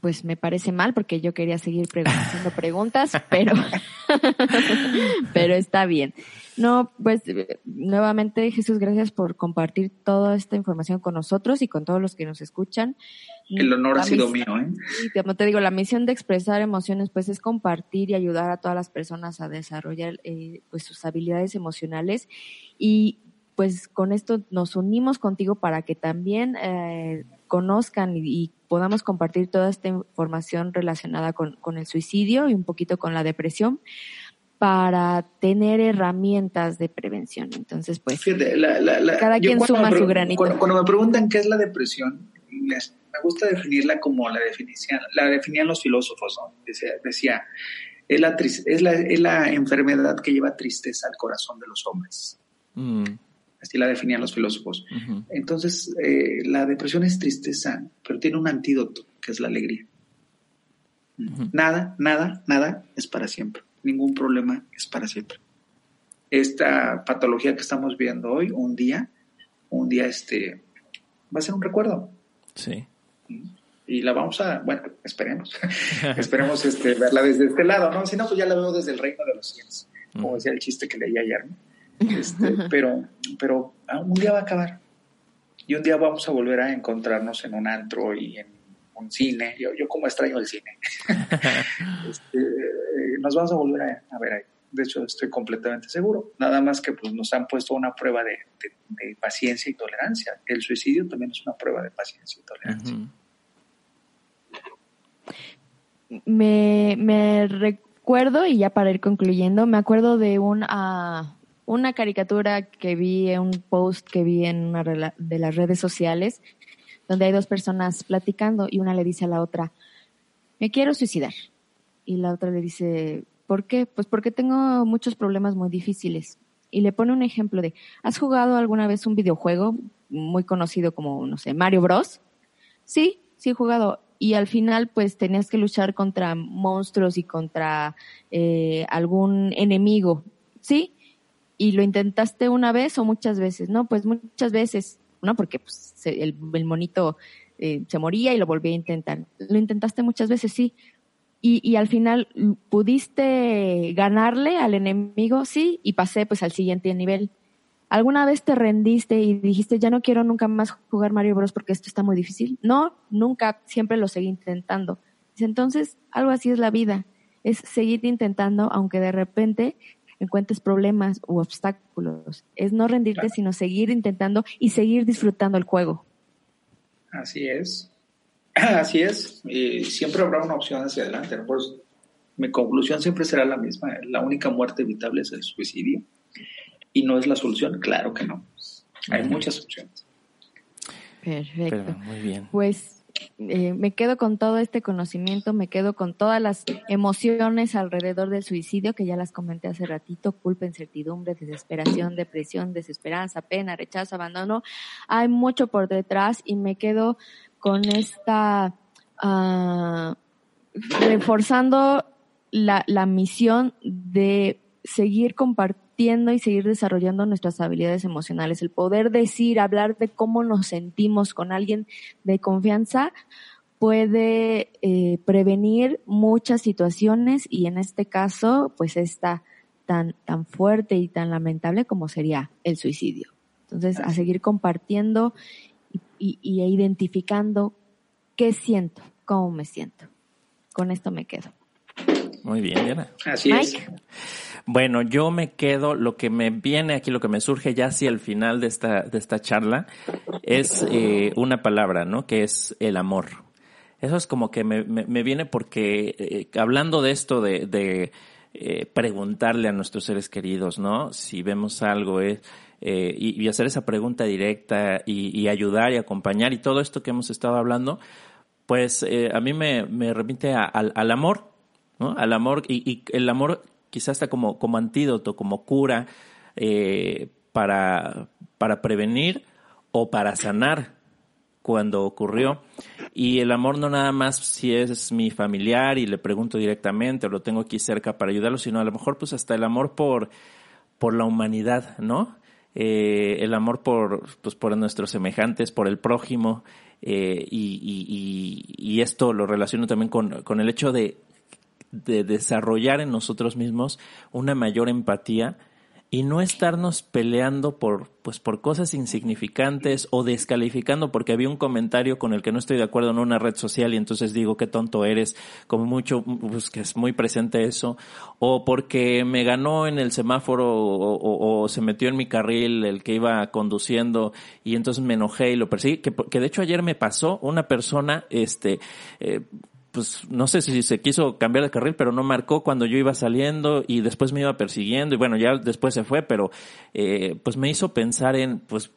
pues me parece mal porque yo quería seguir haciendo preguntas, pero, pero está bien. No, pues nuevamente Jesús, gracias por compartir toda esta información con nosotros y con todos los que nos escuchan. El honor ha sido mío, ¿eh? como te digo, la misión de expresar emociones pues es compartir y ayudar a todas las personas a desarrollar eh, pues sus habilidades emocionales y pues con esto nos unimos contigo para que también eh, conozcan y, podamos compartir toda esta información relacionada con, el suicidio y un poquito con la depresión para tener herramientas de prevención. Entonces, pues, cada quien suma su granito. Cuando, me preguntan qué es la depresión, me gusta definirla como la definían, la definían los filósofos. Decía, es, la, es, la, es la enfermedad que lleva tristeza al corazón de los hombres. Mm así la definían los filósofos. Entonces, eh, la depresión es tristeza, pero tiene un antídoto, que es la alegría. Nada, nada, nada es para siempre. Ningún problema es para siempre. Esta patología que estamos viendo hoy, un día, un día este, va a ser un recuerdo. Sí. Y la vamos a, bueno, esperemos, esperemos este, verla desde este lado, ¿no? Si no, pues ya la veo desde el reino de los cielos, como decía el chiste que leí ayer, ¿no? Este, pero, pero ah, un día va a acabar. Y un día vamos a volver a encontrarnos en un antro y en un cine. Yo, yo como extraño el cine. Este, nos vamos a volver a, ver ahí. De hecho, estoy completamente seguro. Nada más que pues, nos han puesto una prueba de, paciencia y tolerancia. El suicidio también es una prueba de paciencia y tolerancia. me, me recuerdo, y ya para ir concluyendo, me acuerdo de un, uh, una caricatura que vi, un post que vi en una de las redes sociales, donde hay dos personas platicando y una le dice a la otra, me quiero suicidar. Y la otra le dice, ¿por qué? Pues porque tengo muchos problemas muy difíciles. Y le pone un ejemplo de, ¿has jugado alguna vez un videojuego muy conocido como, no sé, Mario Bros? Sí, sí he jugado. Y al final, pues tenías que luchar contra monstruos y contra eh, algún enemigo. Sí, y lo intentaste una vez o muchas veces, ¿no? Pues muchas veces, ¿no? Porque pues, el, monito eh, se moría y lo volvía a intentar. Lo intentaste muchas veces, sí. Y, y al final pudiste ganarle al enemigo, sí, y pasé pues al siguiente nivel. ¿Alguna vez te rendiste y dijiste, ya no quiero nunca más jugar Mario Bros porque esto está muy difícil? No, nunca, siempre lo seguí intentando. Entonces, algo así es la vida, es seguir intentando, aunque de repente encuentres problemas u obstáculos. Es no rendirte, sino seguir intentando y seguir disfrutando el juego. Así es. Así es. Y siempre habrá una opción hacia adelante. Pues, mi conclusión siempre será la misma. La única muerte evitable es el suicidio. ¿Y no es la solución? Claro que no. Hay muchas opciones. Perfecto. muy bien. Pues eh, me quedo con todo este conocimiento, me quedo con todas las emociones alrededor del suicidio, que ya las comenté hace ratito, culpa, incertidumbre, desesperación, depresión, desesperanza, pena, rechazo, abandono. Hay mucho por detrás y me quedo con esta, uh, reforzando la, la misión de seguir compartiendo y seguir desarrollando nuestras habilidades emocionales. El poder decir, hablar de cómo nos sentimos con alguien de confianza puede eh, prevenir muchas situaciones y en este caso, pues esta tan, tan fuerte y tan lamentable como sería el suicidio. Entonces, a seguir compartiendo y, y, identificando qué siento, cómo me siento. Con esto me quedo. Muy bien, Diana. Así es. Bueno, yo me quedo, lo que me viene aquí, lo que me surge ya hacia el final de esta, de esta charla, es eh, una palabra, ¿no? Que es el amor. Eso es como que me, me, viene porque eh, hablando de esto de, de eh, preguntarle a nuestros seres queridos, ¿no? Si vemos algo, es, y, y, hacer esa pregunta directa y, y, ayudar y acompañar y todo esto que hemos estado hablando, pues a mí me, me remite al, al amor, ¿no? Al amor y, y, el amor quizás hasta como, como antídoto, como cura eh, para, para prevenir o para sanar cuando ocurrió. Y el amor no nada más si es mi familiar y le pregunto directamente o lo tengo aquí cerca para ayudarlo, sino a lo mejor pues hasta el amor por, por la humanidad, ¿no? Eh, el amor por, pues, por nuestros semejantes, por el prójimo, eh, y, y, esto lo relaciono también con, con el hecho de de desarrollar en nosotros mismos una mayor empatía y no estarnos peleando por pues por cosas insignificantes o descalificando porque había un comentario con el que no estoy de acuerdo en una red social y entonces digo qué tonto eres como mucho pues que es muy presente eso o porque me ganó en el semáforo o, se metió en mi carril el que iba conduciendo y entonces me enojé y lo perseguí que, de hecho ayer me pasó una persona este eh, pues no sé si se quiso cambiar de carril, pero no marcó cuando yo iba saliendo y después me iba persiguiendo y bueno, ya después se fue, pero eh, pues me hizo pensar en, pues,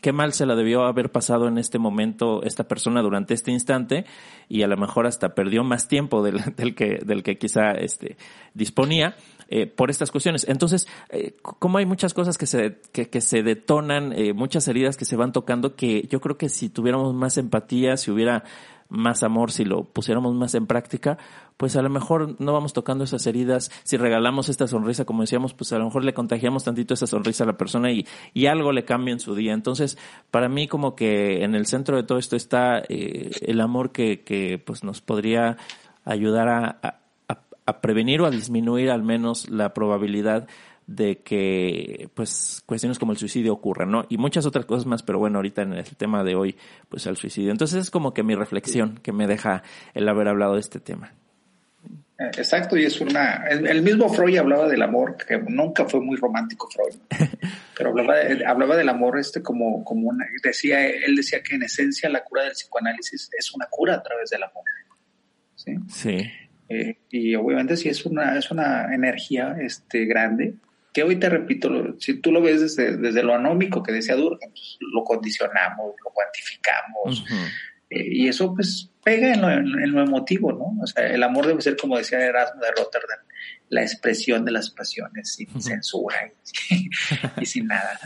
qué mal se la debió haber pasado en este momento esta persona durante este instante y a lo mejor hasta perdió más tiempo del, del que, del que quizá este, disponía. Eh, por estas cuestiones. Entonces, eh, como hay muchas cosas que se, que, que se detonan, eh, muchas heridas que se van tocando, que yo creo que si tuviéramos más empatía, si hubiera más amor, si lo pusiéramos más en práctica, pues a lo mejor no vamos tocando esas heridas. Si regalamos esta sonrisa, como decíamos, pues a lo mejor le contagiamos tantito esa sonrisa a la persona y, y algo le cambia en su día. Entonces, para mí como que en el centro de todo esto está eh, el amor que, que pues nos podría ayudar a, a, a prevenir o a disminuir al menos la probabilidad de que pues cuestiones como el suicidio ocurran, ¿no? Y muchas otras cosas más, pero bueno, ahorita en el tema de hoy, pues el suicidio. Entonces es como que mi reflexión que me deja el haber hablado de este tema. Eh, exacto, y es una... El, mismo Freud hablaba del amor, que nunca fue muy romántico Freud, pero hablaba, hablaba del amor este como, como una... Decía, él decía que en esencia la cura del psicoanálisis es una cura a través del amor. Sí. Sí. Eh, y obviamente sí es una, es una energía este, grande, que hoy te repito, si tú lo ves desde, desde lo anómico que decía Durkheim, pues, lo condicionamos, lo cuantificamos, eh, y eso pues pega en lo, en lo, emotivo, ¿no? O sea, el amor debe ser, como decía Erasmo de Rotterdam, la expresión de las pasiones sin censura y, sin nada.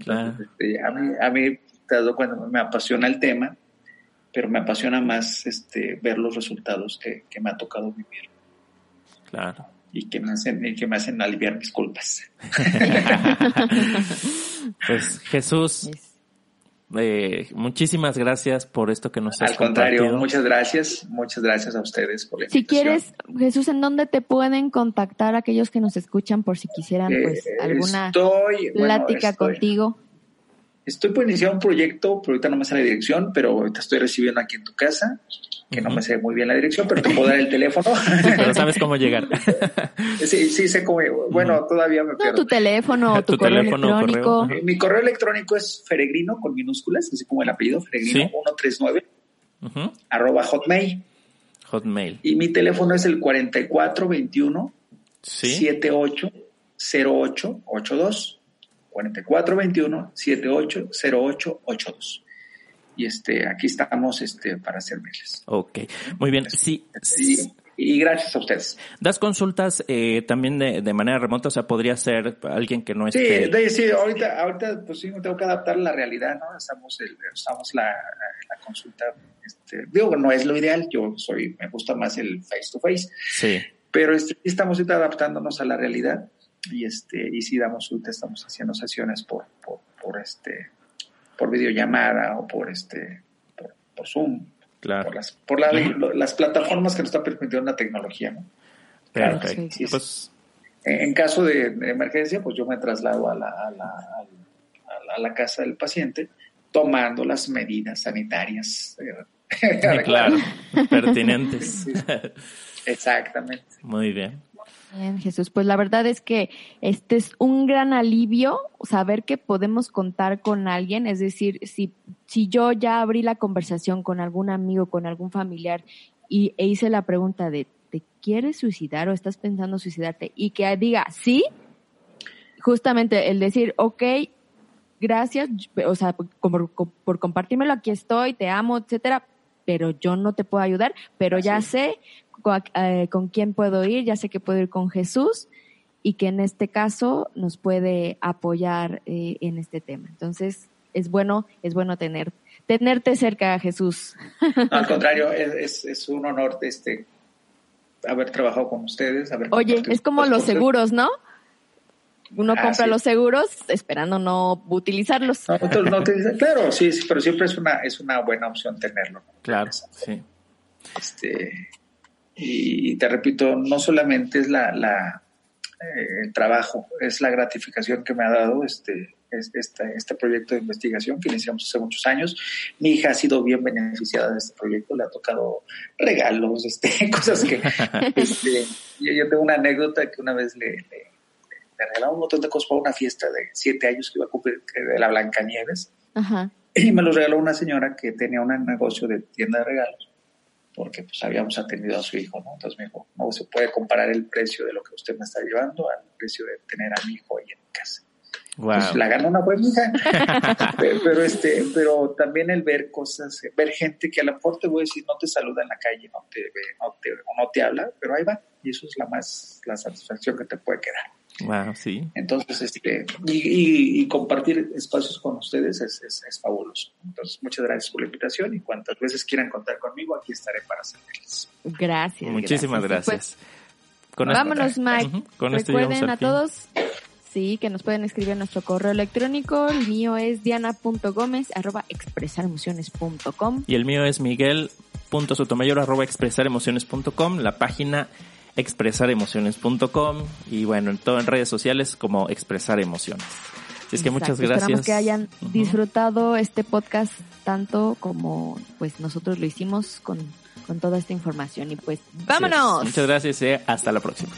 Claro. Este, a, mí, a mí, te das cuenta, me apasiona el tema, pero me apasiona más este, ver los resultados que, que me ha tocado vivir. Claro y que me hacen, y que me hacen aliviar mis culpas. pues Jesús, eh, muchísimas gracias por esto que nos has Al contrario, compartido. muchas gracias, muchas gracias a ustedes por la Si quieres, Jesús, ¿en dónde te pueden contactar aquellos que nos escuchan por si quisieran pues Eh, alguna estoy, bueno, plática estoy- contigo? Estoy por iniciar un proyecto, pero ahorita no me sale la dirección, pero ahorita estoy recibiendo aquí en tu casa, que no me sé muy bien la dirección, pero te puedo dar el teléfono. Pero sabes cómo llegar. sí, sí, sé cómo. Bueno, todavía me No, pierdo. tu teléfono o tu, Tu correo teléfono, electrónico. correo. Mi correo electrónico es feregrino con minúsculas, así como el apellido, feregrino Sí. 139 Ujú. arroba hotmail. Hotmail. Y mi teléfono es el 4421 Sí. 780882. 4421 780882. Y este, aquí estamos este, para servirles. Ok. Muy bien. Sí. Y, y gracias a ustedes. Das consultas eh, también de, de manera remota, o sea, podría ser alguien que no Sí, esté. de- sí, ahorita, ahorita pues sí me tengo que adaptar a la realidad, ¿no? Estamos, el- estamos la, la consulta, este, digo, no es lo ideal, yo soy, me gusta más el face to face, Sí. pero este, sí estamos ahorita adaptándonos a la realidad y este, y sí damos ahorita, estamos haciendo sesiones por, por, por este, por videollamada o por este, por, por Zoom, Claro. por las, por la- lo- las plataformas que nos está permitiendo la tecnología, ¿no? Claro, sí, sí. Pues En, en caso de, de emergencia, pues yo me traslado a la, a, la, al- a la- a la casa del paciente tomando las medidas sanitarias. eh, claro, pertinentes. Exactamente. Muy bien. Bien, Jesús, pues la verdad es que este es un gran alivio saber que podemos contar con alguien, es decir, si, si yo ya abrí la conversación con algún amigo, con algún familiar y, e hice la pregunta de, ¿te quieres suicidar o estás pensando suicidarte? Y que diga, sí, justamente el decir, ok, gracias, o sea, por, por, compartírmelo, aquí estoy, te amo, etcétera, pero yo no te puedo ayudar, pero ya sé con, eh, con quién puedo ir, ya sé que puedo ir con Jesús y que en este caso nos puede apoyar eh, en este tema. Entonces, es bueno, es bueno tener, tenerte cerca, Jesús. No, al contrario, es, es, un honor este haber trabajado con ustedes. Haber Oye, es como los cosas. seguros, ¿no? Uno Ah, compra sí. los seguros esperando no utilizarlos. No, entonces no te dicen- claro, sí, sí, pero siempre es una, es una buena opción tenerlo. Claro, sí. Este, y te repito, no solamente es la, la eh, el trabajo, es la gratificación que me ha dado este, es- este, este proyecto de investigación que iniciamos hace muchos años. Mi hija ha sido bien beneficiada de este proyecto, le ha tocado regalos, este, cosas que... este, yo, yo tengo una anécdota que una vez le, le, le regalaron un montón de cosas para una fiesta de siete años que iba a cumplir de la Blancanieves. Ajá. Y me los regaló una señora que tenía un negocio de tienda de regalos, porque pues habíamos atendido a su hijo, ¿no? Entonces me dijo, no se puede comparar el precio de lo que usted me está llevando al precio de tener a mi hijo ahí en mi casa. Wow. Pues la gana una buena hija. pero, pero, este, pero también el ver cosas, ver gente que a lo mejor te voy a decir, no te saluda en la calle, no te ve, no te, no te habla, pero ahí va. Y eso es la más, la satisfacción que te puede quedar. Wow, sí. Entonces, este, y, y- y compartir espacios con ustedes es, es- es fabuloso. Entonces, muchas gracias por la invitación y cuantas veces quieran contar conmigo, aquí estaré para servirles. Gracias. Muchísimas Pues, gracias. Con vámonos, esto- Mike. Ujú, Con esto llegamos Recuerden al a fin. todos, sí, que nos pueden escribir a nuestro correo electrónico. El mío es diana.gomez arroba expresaremociones.com. Y el mío es miguel.sotomayor arroba expresaremociones.com, la página expresaremociones.com y bueno, en todo en redes sociales como expresar emociones. Así es que muchas gracias. Esperamos que hayan disfrutado este podcast tanto como pues nosotros lo hicimos con, con toda esta información. Y pues, ¡vámonos! Muchas gracias y hasta la próxima.